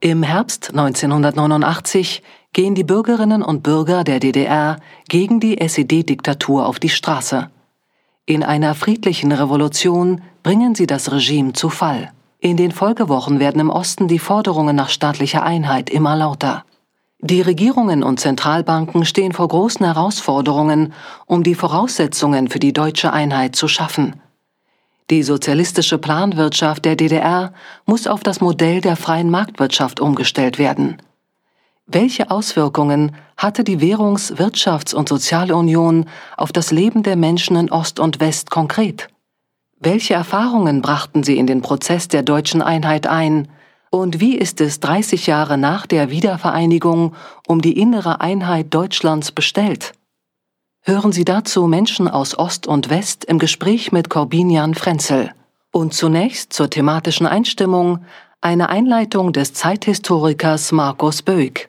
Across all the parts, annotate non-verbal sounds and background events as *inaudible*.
Im Herbst 1989 gehen die Bürgerinnen und Bürger der DDR gegen die SED-Diktatur auf die Straße. In einer friedlichen Revolution bringen sie das Regime zu Fall. In den Folgewochen werden im Osten die Forderungen nach staatlicher Einheit immer lauter. Die Regierungen und Zentralbanken stehen vor großen Herausforderungen, um die Voraussetzungen für die deutsche Einheit zu schaffen. Die sozialistische Planwirtschaft der DDR muss auf das Modell der freien Marktwirtschaft umgestellt werden. Welche Auswirkungen hatte die Währungs-, Wirtschafts- und Sozialunion auf das Leben der Menschen in Ost und West konkret? Welche Erfahrungen brachten sie in den Prozess der deutschen Einheit ein? Und wie ist es 30 Jahre nach der Wiedervereinigung um die innere Einheit Deutschlands bestellt? Hören Sie dazu Menschen aus Ost und West im Gespräch mit Corbinian Frenzel. Und zunächst zur thematischen Einstimmung eine Einleitung des Zeithistorikers Markus Böck.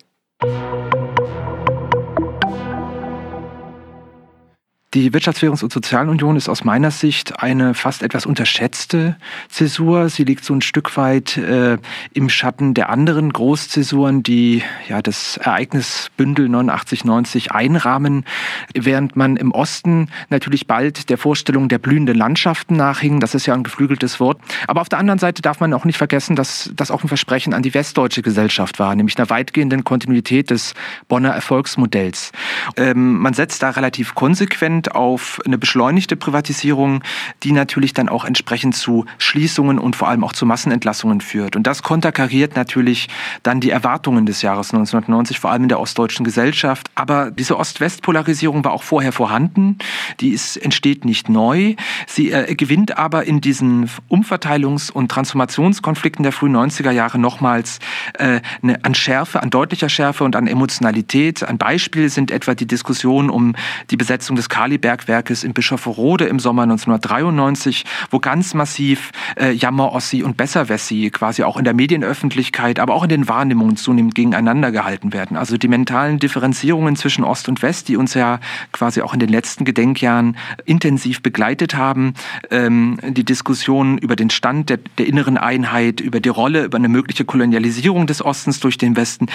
Die Wirtschaftswährungs- und Sozialunion ist aus meiner Sicht eine fast etwas unterschätzte Zäsur. Sie liegt so ein Stück weit äh, im Schatten der anderen Großzäsuren, die ja das Ereignisbündel 89-90 einrahmen, während man im Osten natürlich bald der Vorstellung der blühenden Landschaften nachhing. Das ist ja ein geflügeltes Wort. Aber auf der anderen Seite darf man auch nicht vergessen, dass das auch ein Versprechen an die westdeutsche Gesellschaft war, nämlich einer weitgehenden Kontinuität des Bonner Erfolgsmodells. Ähm, man setzt da relativ konsequent Trend auf eine beschleunigte Privatisierung, die natürlich dann auch entsprechend zu Schließungen und vor allem auch zu Massenentlassungen führt. Und das konterkariert natürlich dann die Erwartungen des Jahres 1990, vor allem in der ostdeutschen Gesellschaft. Aber diese Ost-West-Polarisierung war auch vorher vorhanden. Die ist, entsteht nicht neu. Sie äh, gewinnt aber in diesen Umverteilungs- und Transformationskonflikten der frühen 90er Jahre nochmals äh, eine, an Schärfe, an deutlicher Schärfe und an Emotionalität. Ein Beispiel sind etwa die Diskussion um die Besetzung des Kali Kalibergwerkes in Bischofferode im Sommer 1993, wo ganz massiv äh, Jammer-Ossi und Besserwessi quasi auch in der Medienöffentlichkeit, aber auch in den Wahrnehmungen zunehmend gegeneinander gehalten werden. Also die mentalen Differenzierungen zwischen Ost und West, die uns ja quasi auch in den letzten Gedenkjahren intensiv begleitet haben, ähm, die Diskussion über den Stand der, der inneren Einheit, über die Rolle, über eine mögliche Kolonialisierung des Ostens durch den Westen.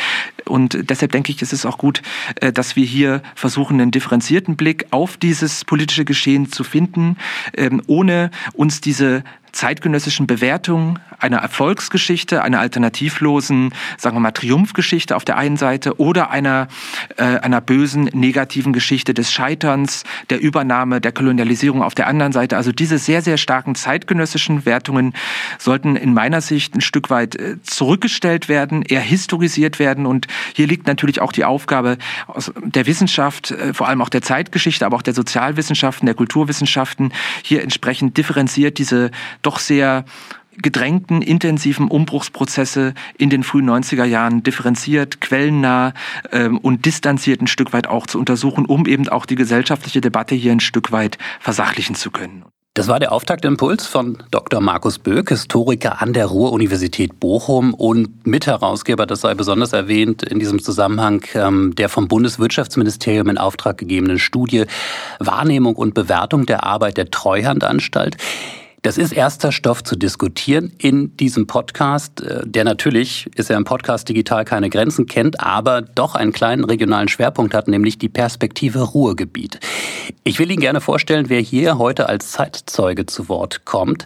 Und deshalb denke ich, ist es auch gut, äh, dass wir hier versuchen, einen differenzierten Blick auf dieses politische Geschehen zu finden, ähm, ohne uns diese zeitgenössischen Bewertung einer Erfolgsgeschichte, einer alternativlosen, sagen wir mal, Triumphgeschichte auf der einen Seite oder einer, äh, einer bösen, negativen Geschichte des Scheiterns, der Übernahme, der Kolonialisierung auf der anderen Seite. Also diese sehr, sehr starken zeitgenössischen Wertungen sollten in meiner Sicht ein Stück weit äh, zurückgestellt werden, eher historisiert werden. Und hier liegt natürlich auch die Aufgabe der Wissenschaft, äh, vor allem auch der Zeitgeschichte, aber auch der Sozialwissenschaften, der Kulturwissenschaften, hier entsprechend differenziert diese doch sehr gedrängten, intensiven Umbruchsprozesse in den frühen 90er Jahren differenziert, quellennah ähm, und distanziert ein Stück weit auch zu untersuchen, um eben auch die gesellschaftliche Debatte hier ein Stück weit versachlichen zu können. Das war der Auftaktimpuls von Dr. Markus Böck, Historiker an der Ruhr-Universität Bochum und Mitherausgeber, das sei besonders erwähnt, in diesem Zusammenhang ähm, der vom Bundeswirtschaftsministerium in Auftrag gegebenen Studie Wahrnehmung und Bewertung der Arbeit der Treuhandanstalt. Das ist erster Stoff zu diskutieren in diesem Podcast, äh, der natürlich, ist ja im Podcast digital keine Grenzen kennt, aber doch einen kleinen regionalen Schwerpunkt hat, nämlich die Perspektive Ruhrgebiet. Ich will Ihnen gerne vorstellen, wer hier heute als Zeitzeuge zu Wort kommt.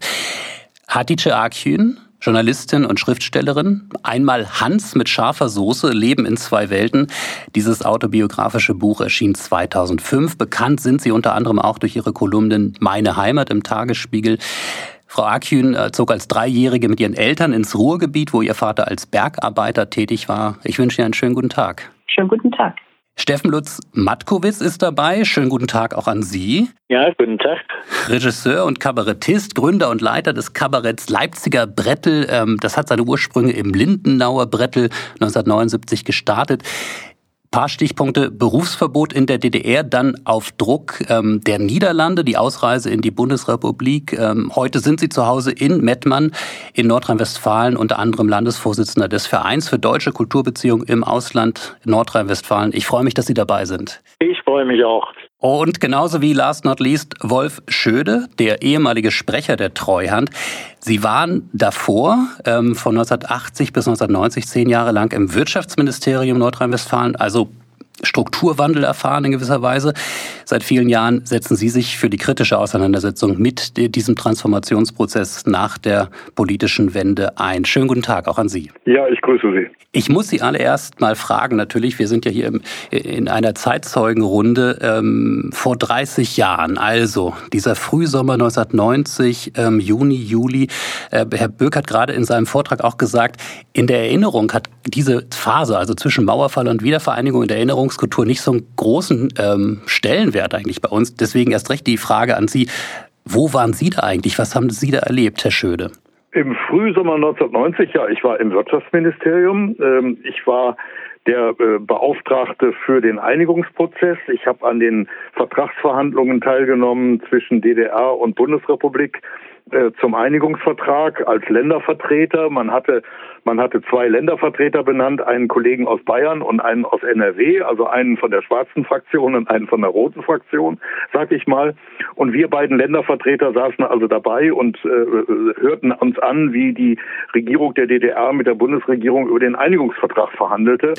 Hatice Akün, Journalistin und Schriftstellerin. Einmal Hans mit scharfer Soße, Leben in zwei Welten. Dieses autobiografische Buch erschien 2005. Bekannt sind sie unter anderem auch durch ihre Kolumnen Meine Heimat im Tagesspiegel. Frau Akün äh, zog als Dreijährige mit ihren Eltern ins Ruhrgebiet, wo ihr Vater als Bergarbeiter tätig war. Ich wünsche Ihnen einen schönen guten Tag. Schönen guten Tag. Steffen Lutz Matkowitz ist dabei. Schönen guten Tag auch an Sie. Ja, guten Tag. Regisseur und Kabarettist, Gründer und Leiter des Kabaretts Leipziger Brettel. Ähm, das hat seine Ursprünge im Lindenauer Brettel 1979 gestartet paar Stichpunkte. Berufsverbot in der DDR, dann auf Druck ähm, der Niederlande, die Ausreise in die Bundesrepublik. Ähm, heute sind Sie zu Hause in Mettmann in Nordrhein-Westfalen, unter anderem Landesvorsitzender des Vereins für deutsche Kulturbeziehungen im Ausland Nordrhein-Westfalen. Ich freue mich, dass Sie dabei sind. Ich freue mich auch. Und genauso wie last not least Wolf Schöde, der ehemalige Sprecher der Treuhand. Sie waren davor ähm, von 1980 bis 1990 zehn Jahre lang im Wirtschaftsministerium Nordrhein-Westfalen, also Strukturwandel erfahren in gewisser Weise. Seit vielen Jahren setzen Sie sich für die kritische Auseinandersetzung mit diesem Transformationsprozess nach der politischen Wende ein. Schönen guten Tag auch an Sie. Ja, ich grüße Sie. Ich muss Sie alle erst mal fragen, natürlich, wir sind ja hier im, in einer Zeitzeugenrunde ähm, vor 30 Jahren, also dieser Frühsommer 1990, ähm, Juni, Juli. Äh, Herr Böck hat gerade in seinem Vortrag auch gesagt, in der Erinnerung hat diese Phase, also zwischen Mauerfall und Wiedervereinigung in der Erinnerung Ernährungskultur nicht so einen großen ähm, Stellenwert eigentlich bei uns. Deswegen erst recht die Frage an Sie, wo waren Sie da eigentlich? Was haben Sie da erlebt, Herr Schöde? Im Frühsommer 1990, ja, ich war im Wirtschaftsministerium. Ähm, ich war der äh, Beauftragte für den Einigungsprozess. Ich habe an den Vertragsverhandlungen teilgenommen zwischen DDR und Bundesrepublik äh, zum Einigungsvertrag als Ländervertreter. Man hatte, man hatte zwei Ländervertreter benannt, einen Kollegen aus Bayern und einen aus NRW, also einen von der schwarzen Fraktion und einen von der roten Fraktion, sag ich mal. Und wir beiden Ländervertreter saßen also dabei und äh, hörten uns an, wie die Regierung der DDR mit der Bundesregierung über den Einigungsvertrag verhandelte.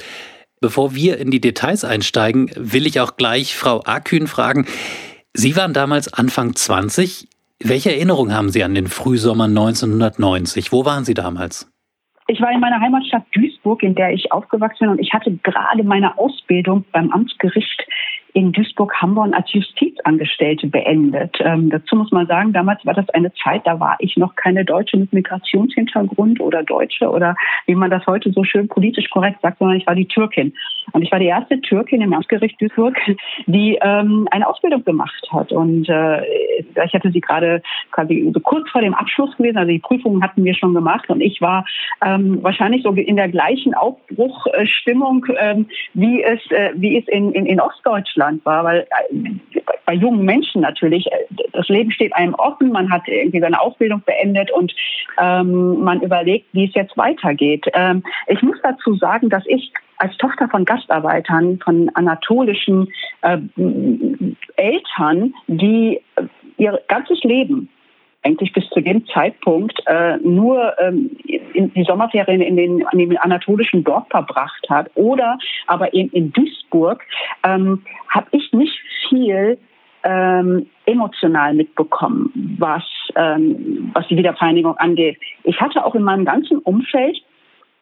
Bevor wir in die Details einsteigen, will ich auch gleich Frau Akün fragen. Sie waren damals Anfang 20. Welche Erinnerung haben Sie an den Frühsommer 1990? Wo waren Sie damals? Ich war in meiner Heimatstadt Duisburg, in der ich aufgewachsen bin, und ich hatte gerade meine Ausbildung beim Amtsgericht in Duisburg-Hamborn als Justizangestellte beendet. Ähm, dazu muss man sagen, damals war das eine Zeit, da war ich noch keine Deutsche mit Migrationshintergrund oder Deutsche oder wie man das heute so schön politisch korrekt sagt, sondern ich war die Türkin. Und ich war die erste Türkin im Amtsgericht Duisburg, die ähm, eine Ausbildung gemacht hat. Und äh, ich hatte sie gerade quasi so kurz vor dem Abschluss gewesen, also die Prüfungen hatten wir schon gemacht und ich war ähm, wahrscheinlich so in der gleichen Aufbruchstimmung, ähm, wie es, äh, wie es in, in, in Ostdeutschland Deutschland war, weil äh, bei jungen Menschen natürlich, äh, das Leben steht einem offen, man hat irgendwie seine Ausbildung beendet und ähm, man überlegt, wie es jetzt weitergeht. Ähm, ich muss dazu sagen, dass ich als Tochter von Gastarbeitern, von anatolischen äh, Eltern, die ihr ganzes Leben eigentlich bis zu dem Zeitpunkt äh, nur ähm, in die Sommerferien in den, in dem anatolischen Dorf verbracht hat oder aber eben in Duisburg, ähm, habe ich nicht viel ähm, emotional mitbekommen, was, ähm, was die Wiedervereinigung angeht. Ich hatte auch in meinem ganzen Umfeld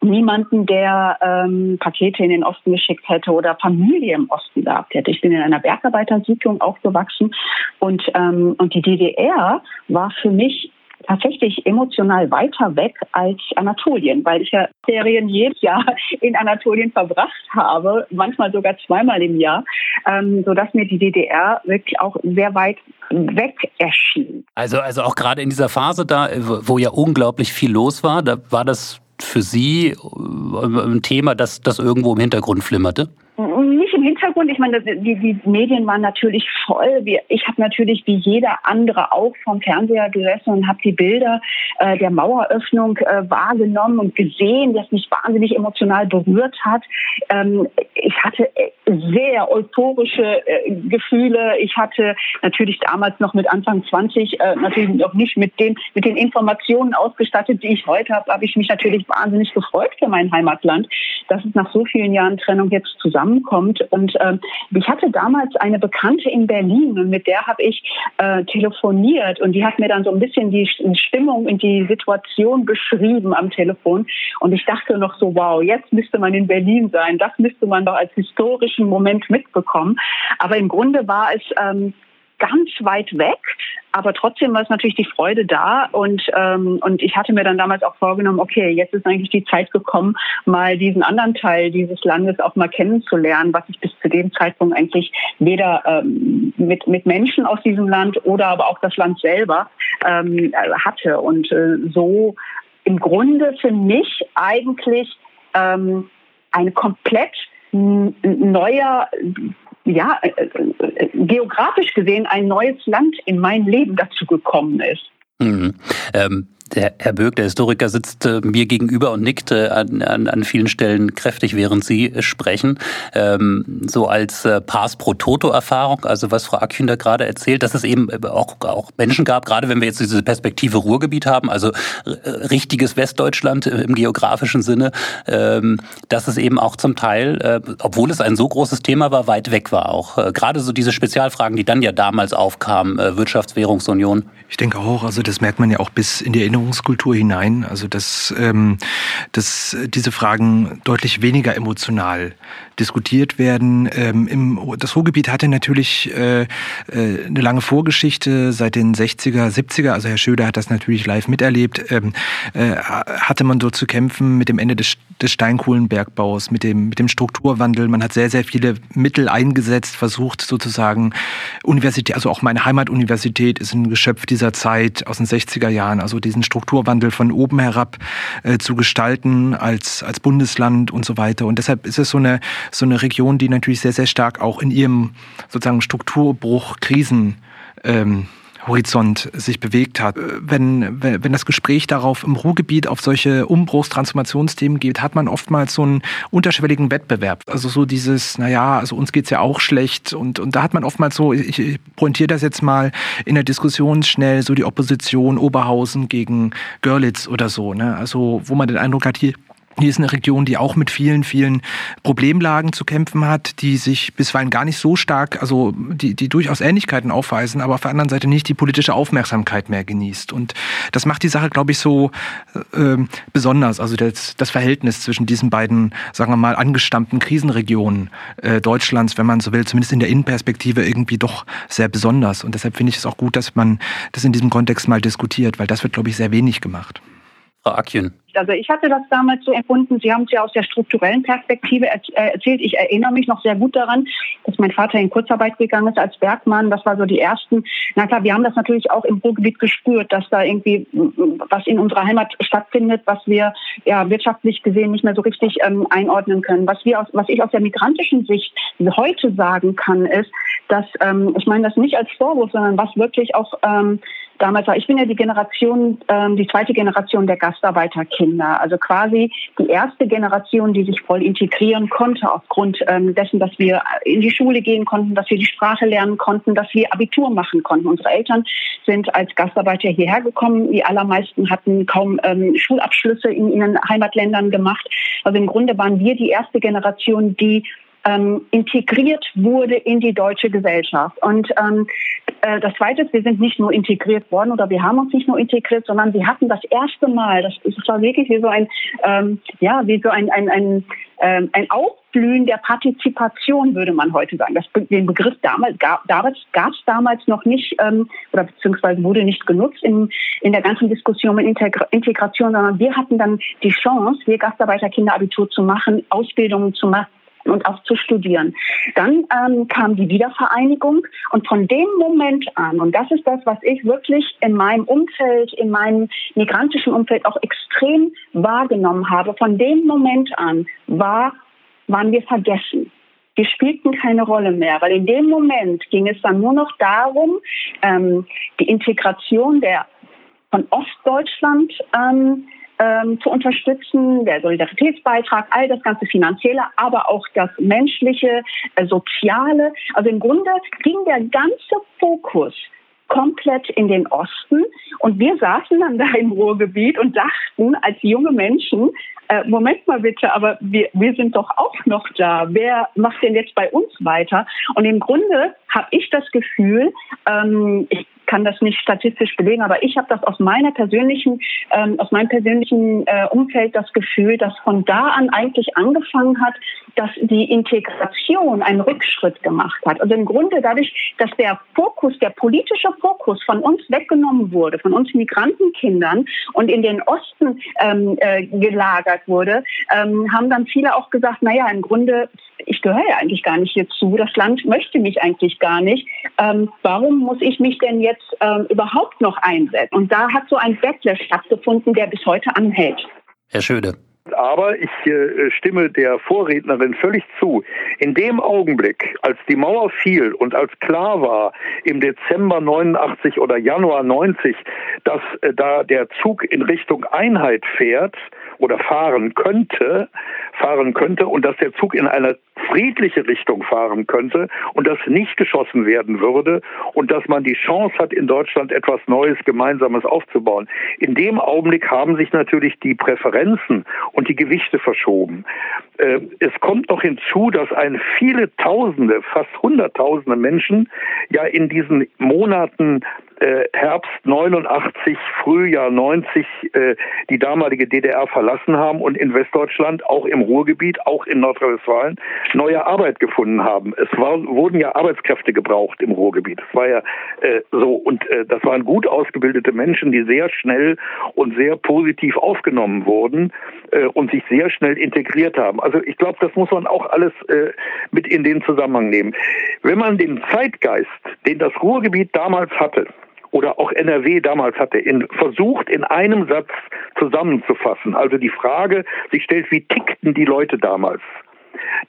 niemanden, der ähm, Pakete in den Osten geschickt hätte oder Familie im Osten gehabt hätte. Ich bin in einer Bergarbeitersiedlung aufgewachsen und, ähm, und die DDR war für mich tatsächlich emotional weiter weg als Anatolien, weil ich ja Ferien jedes Jahr *laughs* in Anatolien verbracht habe, manchmal sogar zweimal im Jahr, ähm, sodass mir die DDR wirklich auch sehr weit weg erschien. Also, also auch gerade in dieser Phase da, wo ja unglaublich viel los war, da war das für Sie äh, ein Thema, das, das irgendwo im Hintergrund flimmerte? Nicht im Hintergrund. Ich meine, die, die Medien waren natürlich voll. Ich habe natürlich wie jeder andere auch vom Fernseher gesessen und habe die Bilder äh, der Maueröffnung äh, wahrgenommen und gesehen, das mich wahnsinnig emotional berührt hat. Ähm, ich hatte äh, sehr euphorische äh, Gefühle. Ich hatte natürlich damals noch mit Anfang 20 äh, natürlich noch nicht mit den mit den Informationen ausgestattet, die ich heute habe. Habe ich mich natürlich wahnsinnig gefreut für mein Heimatland, dass es nach so vielen Jahren Trennung jetzt zusammenkommt. Und ähm, ich hatte damals eine Bekannte in Berlin und mit der habe ich äh, telefoniert und die hat mir dann so ein bisschen die Stimmung und die Situation beschrieben am Telefon. Und ich dachte noch so, wow, jetzt müsste man in Berlin sein. Das müsste man doch als historischen Moment mitbekommen. Aber im Grunde war es ähm, ganz weit weg, aber trotzdem war es natürlich die Freude da und ähm, und ich hatte mir dann damals auch vorgenommen, okay, jetzt ist eigentlich die Zeit gekommen, mal diesen anderen Teil dieses Landes auch mal kennenzulernen, was ich bis zu dem Zeitpunkt eigentlich weder ähm, mit mit Menschen aus diesem Land oder aber auch das Land selber ähm, hatte. Und äh, so im Grunde für mich eigentlich ähm, eine komplett neuer ja, äh, äh, geografisch gesehen ein neues Land in mein Leben dazu gekommen ist. Mhm. Ähm, Der Herr Böck, der Historiker, sitzt äh, mir gegenüber und nickt äh, an, an, vielen Stellen kräftig, während Sie äh, sprechen. Ähm, so als äh, Pass pro Toto-Erfahrung, also was Frau Akün da gerade erzählt, dass es eben äh, auch, auch Menschen gab, gerade wenn wir jetzt diese Perspektive Ruhrgebiet haben, also äh, richtiges Westdeutschland im geografischen Sinne, ähm, dass es eben auch zum Teil, obwohl es ein so großes Thema war, weit weg war. Auch gerade so diese Spezialfragen, die dann ja damals aufkamen, Wirtschaftswährungsunion. Ich denke auch, also das merkt man ja auch bis in die Erinnerung Erinnerungskultur hinein. Also dass, ähm, dass diese Fragen deutlich weniger emotional diskutiert werden. Ähm, im, das Ruhrgebiet hatte natürlich äh, äh, eine lange Vorgeschichte seit den 60er, 70er. Also Herr Schöder hat das natürlich live miterlebt. Ähm, äh, hatte man so zu kämpfen mit dem Ende des, des Steinkohlenbergbaus, mit dem, mit dem Strukturwandel. Man hat sehr, sehr viele Mittel eingesetzt, versucht sozusagen Universität, also auch meine Heimatuniversität ist ein Geschöpf dieser Zeit aus den 60er Jahren, also diesen Strukturwandel von oben herab äh, zu gestalten als, als Bundesland und so weiter. Und deshalb ist es so eine, so eine Region, die natürlich sehr, sehr stark auch in ihrem sozusagen Strukturbruch, Krisen ähm, Horizont sich bewegt hat. Wenn, wenn das Gespräch darauf im Ruhrgebiet auf solche Umbruchs-, Transformationsthemen geht, hat man oftmals so einen unterschwelligen Wettbewerb. Also so dieses, naja, also uns geht's ja auch schlecht und, und da hat man oftmals so, ich, ich pointiere das jetzt mal in der Diskussion schnell, so die Opposition Oberhausen gegen Görlitz oder so. Ne? Also wo man den Eindruck hat, hier hier ist eine Region, die auch mit vielen, vielen Problemlagen zu kämpfen hat, die sich bisweilen gar nicht so stark, also die, die durchaus Ähnlichkeiten aufweisen, aber auf der anderen Seite nicht die politische Aufmerksamkeit mehr genießt. Und das macht die Sache, glaube ich, so äh, besonders. Also das, das Verhältnis zwischen diesen beiden, sagen wir mal, angestammten Krisenregionen äh, Deutschlands, wenn man so will, zumindest in der Innenperspektive irgendwie doch sehr besonders. Und deshalb finde ich es auch gut, dass man das in diesem Kontext mal diskutiert, weil das wird, glaube ich, sehr wenig gemacht. Frau Akjen. Also ich hatte das damals so empfunden, Sie haben es ja aus der strukturellen Perspektive äh, erzählt. Ich erinnere mich noch sehr gut daran, dass mein Vater in Kurzarbeit gegangen ist als Bergmann. Das war so die ersten. Na klar, wir haben das natürlich auch im Ruhrgebiet gespürt, dass da irgendwie was in unserer Heimat stattfindet, was wir ja wirtschaftlich gesehen nicht mehr so richtig ähm, einordnen können. Was wir aus, was ich aus der migrantischen Sicht heute sagen kann, ist, dass ähm, ich meine das nicht als Vorwurf, sondern was wirklich auch ähm, damals war. Ich bin ja die Generation, ähm, die zweite Generation der Gastarbeiterkinder. Also quasi die erste Generation, die sich voll integrieren konnte aufgrund ähm, dessen, dass wir in die Schule gehen konnten, dass wir die Sprache lernen konnten, dass wir Abitur machen konnten. Unsere Eltern sind als Gastarbeiter hierher gekommen. Die allermeisten hatten kaum ähm, Schulabschlüsse in ihren Heimatländern gemacht. Also im Grunde waren wir die erste Generation, die ähm, integriert wurde in die deutsche Gesellschaft. Und ähm, äh, das Zweite ist, wir sind nicht nur integriert worden oder wir haben uns nicht nur integriert, sondern wir hatten das erste Mal, das, das war wirklich wie so ein, ähm, ja, wie so ein, ein, ein, ähm, ein Aufblühen der Partizipation, würde man heute sagen. Das, den Begriff damals gab es damals noch nicht ähm, oder beziehungsweise wurde nicht genutzt in, in der ganzen Diskussion mit Integra Integration, sondern wir hatten dann die Chance, wir Gastarbeiterkinder Abitur zu machen, Ausbildungen zu machen und auch zu studieren. Dann ähm, kam die Wiedervereinigung und von dem Moment an, und das ist das, was ich wirklich in meinem Umfeld, in meinem migrantischen Umfeld auch extrem wahrgenommen habe, von dem Moment an war, waren wir vergessen. Wir spielten keine Rolle mehr, weil in dem Moment ging es dann nur noch darum, ähm, die Integration der von Ostdeutschland ähm, ähm, zu unterstützen, der Solidaritätsbeitrag, all das ganze Finanzielle, aber auch das menschliche, äh, soziale. Also im Grunde ging der ganze Fokus komplett in den Osten. Und wir saßen dann da im Ruhrgebiet und dachten als junge Menschen, äh, Moment mal bitte, aber wir, wir sind doch auch noch da. Wer macht denn jetzt bei uns weiter? Und im Grunde habe ich das Gefühl, ähm, ich kann das nicht statistisch belegen, aber ich habe das aus meiner persönlichen, ähm, aus meinem persönlichen äh, Umfeld das Gefühl, dass von da an eigentlich angefangen hat, dass die Integration einen Rückschritt gemacht hat. Also im Grunde dadurch, dass der Fokus, der politische Fokus von uns weggenommen wurde, von uns Migrantenkindern und in den Osten ähm, äh, gelagert wurde, ähm, haben dann viele auch gesagt, naja, im Grunde, ich gehöre ja eigentlich gar nicht hierzu, das Land möchte mich eigentlich gar nicht. Ähm, warum muss ich mich denn jetzt ähm, überhaupt noch einsetzen? Und da hat so ein Backlash stattgefunden, der bis heute anhält. Herr Schöde. Aber ich äh, stimme der Vorrednerin völlig zu. In dem Augenblick, als die Mauer fiel und als klar war, im Dezember 89 oder Januar 90, dass äh, da der Zug in Richtung Einheit fährt, oder fahren könnte, fahren könnte und dass der Zug in eine friedliche Richtung fahren könnte und dass nicht geschossen werden würde und dass man die Chance hat, in Deutschland etwas Neues, Gemeinsames aufzubauen. In dem Augenblick haben sich natürlich die Präferenzen und die Gewichte verschoben. Äh, es kommt noch hinzu, dass ein viele Tausende, fast Hunderttausende Menschen ja in diesen Monaten äh, Herbst 89, Frühjahr 90 äh, die damalige DDR verlassen haben und in Westdeutschland, auch im Ruhrgebiet, auch in Nordrhein-Westfalen, neue Arbeit gefunden haben. Es war, wurden ja Arbeitskräfte gebraucht im Ruhrgebiet. Das war ja äh, so. Und äh, das waren gut ausgebildete Menschen, die sehr schnell und sehr positiv aufgenommen wurden äh, und sich sehr schnell integriert haben. Also ich glaube, das muss man auch alles äh, mit in den Zusammenhang nehmen. Wenn man den Zeitgeist, den das Ruhrgebiet damals hatte, oder auch NRW damals hatte, in, versucht in einem Satz zusammenzufassen. Also die Frage sich stellt, wie tickten die Leute damals?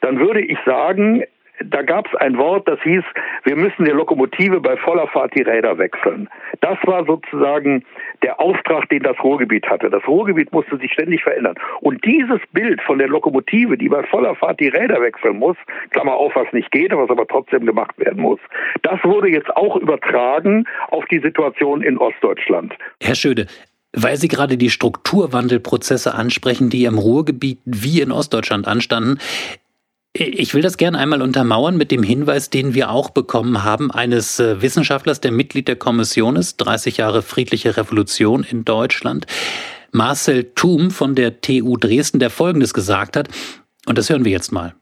Dann würde ich sagen, da gab es ein Wort, das hieß, wir müssen der Lokomotive bei voller Fahrt die Räder wechseln. Das war sozusagen der Auftrag, den das Ruhrgebiet hatte. Das Ruhrgebiet musste sich ständig verändern. Und dieses Bild von der Lokomotive, die bei voller Fahrt die Räder wechseln muss, Klammer auf, was nicht geht, was aber trotzdem gemacht werden muss, das wurde jetzt auch übertragen auf die Situation in Ostdeutschland. Herr Schöde, weil Sie gerade die Strukturwandelprozesse ansprechen, die im Ruhrgebiet wie in Ostdeutschland anstanden, ich will das gerne einmal untermauern mit dem Hinweis, den wir auch bekommen haben, eines äh, Wissenschaftlers, der Mitglied der Kommission ist, 30 Jahre friedliche Revolution in Deutschland, Marcel Thum von der TU Dresden, der Folgendes gesagt hat. Und das hören wir jetzt mal.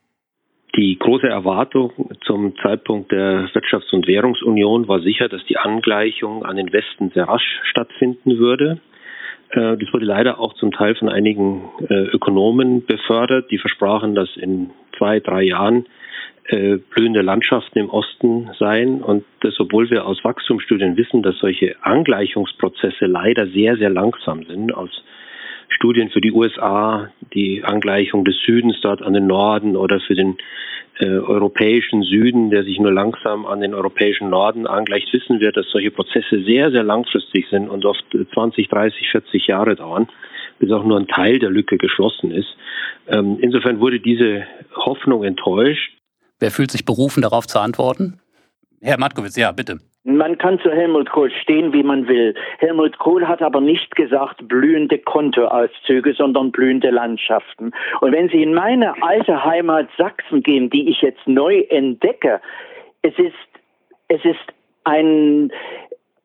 Die große Erwartung zum Zeitpunkt der Wirtschafts- und Währungsunion war sicher, dass die Angleichung an den Westen sehr rasch stattfinden würde. Äh, das wurde leider auch zum Teil von einigen äh, Ökonomen befördert, die versprachen, dass in zwei, drei Jahren äh, blühende Landschaften im Osten seien. Und das, obwohl wir aus Wachstumsstudien wissen, dass solche Angleichungsprozesse leider sehr, sehr langsam sind. Aus Studien für die USA, die Angleichung des Südens dort an den Norden oder für den äh, europäischen Süden, der sich nur langsam an den europäischen Norden angleicht, wissen wir, dass solche Prozesse sehr, sehr langfristig sind und oft 20, 30, 40 Jahre dauern, bis auch nur ein Teil der Lücke geschlossen ist. Ähm, insofern wurde diese Hoffnung enttäuscht. Wer fühlt sich berufen, darauf zu antworten? Herr Matkowitz, ja, bitte. Man kann zu Helmut Kohl stehen, wie man will. Helmut Kohl hat aber nicht gesagt blühende Kontoauszüge, sondern blühende Landschaften. Und wenn Sie in meine alte Heimat Sachsen gehen, die ich jetzt neu entdecke, es ist, es ist ein,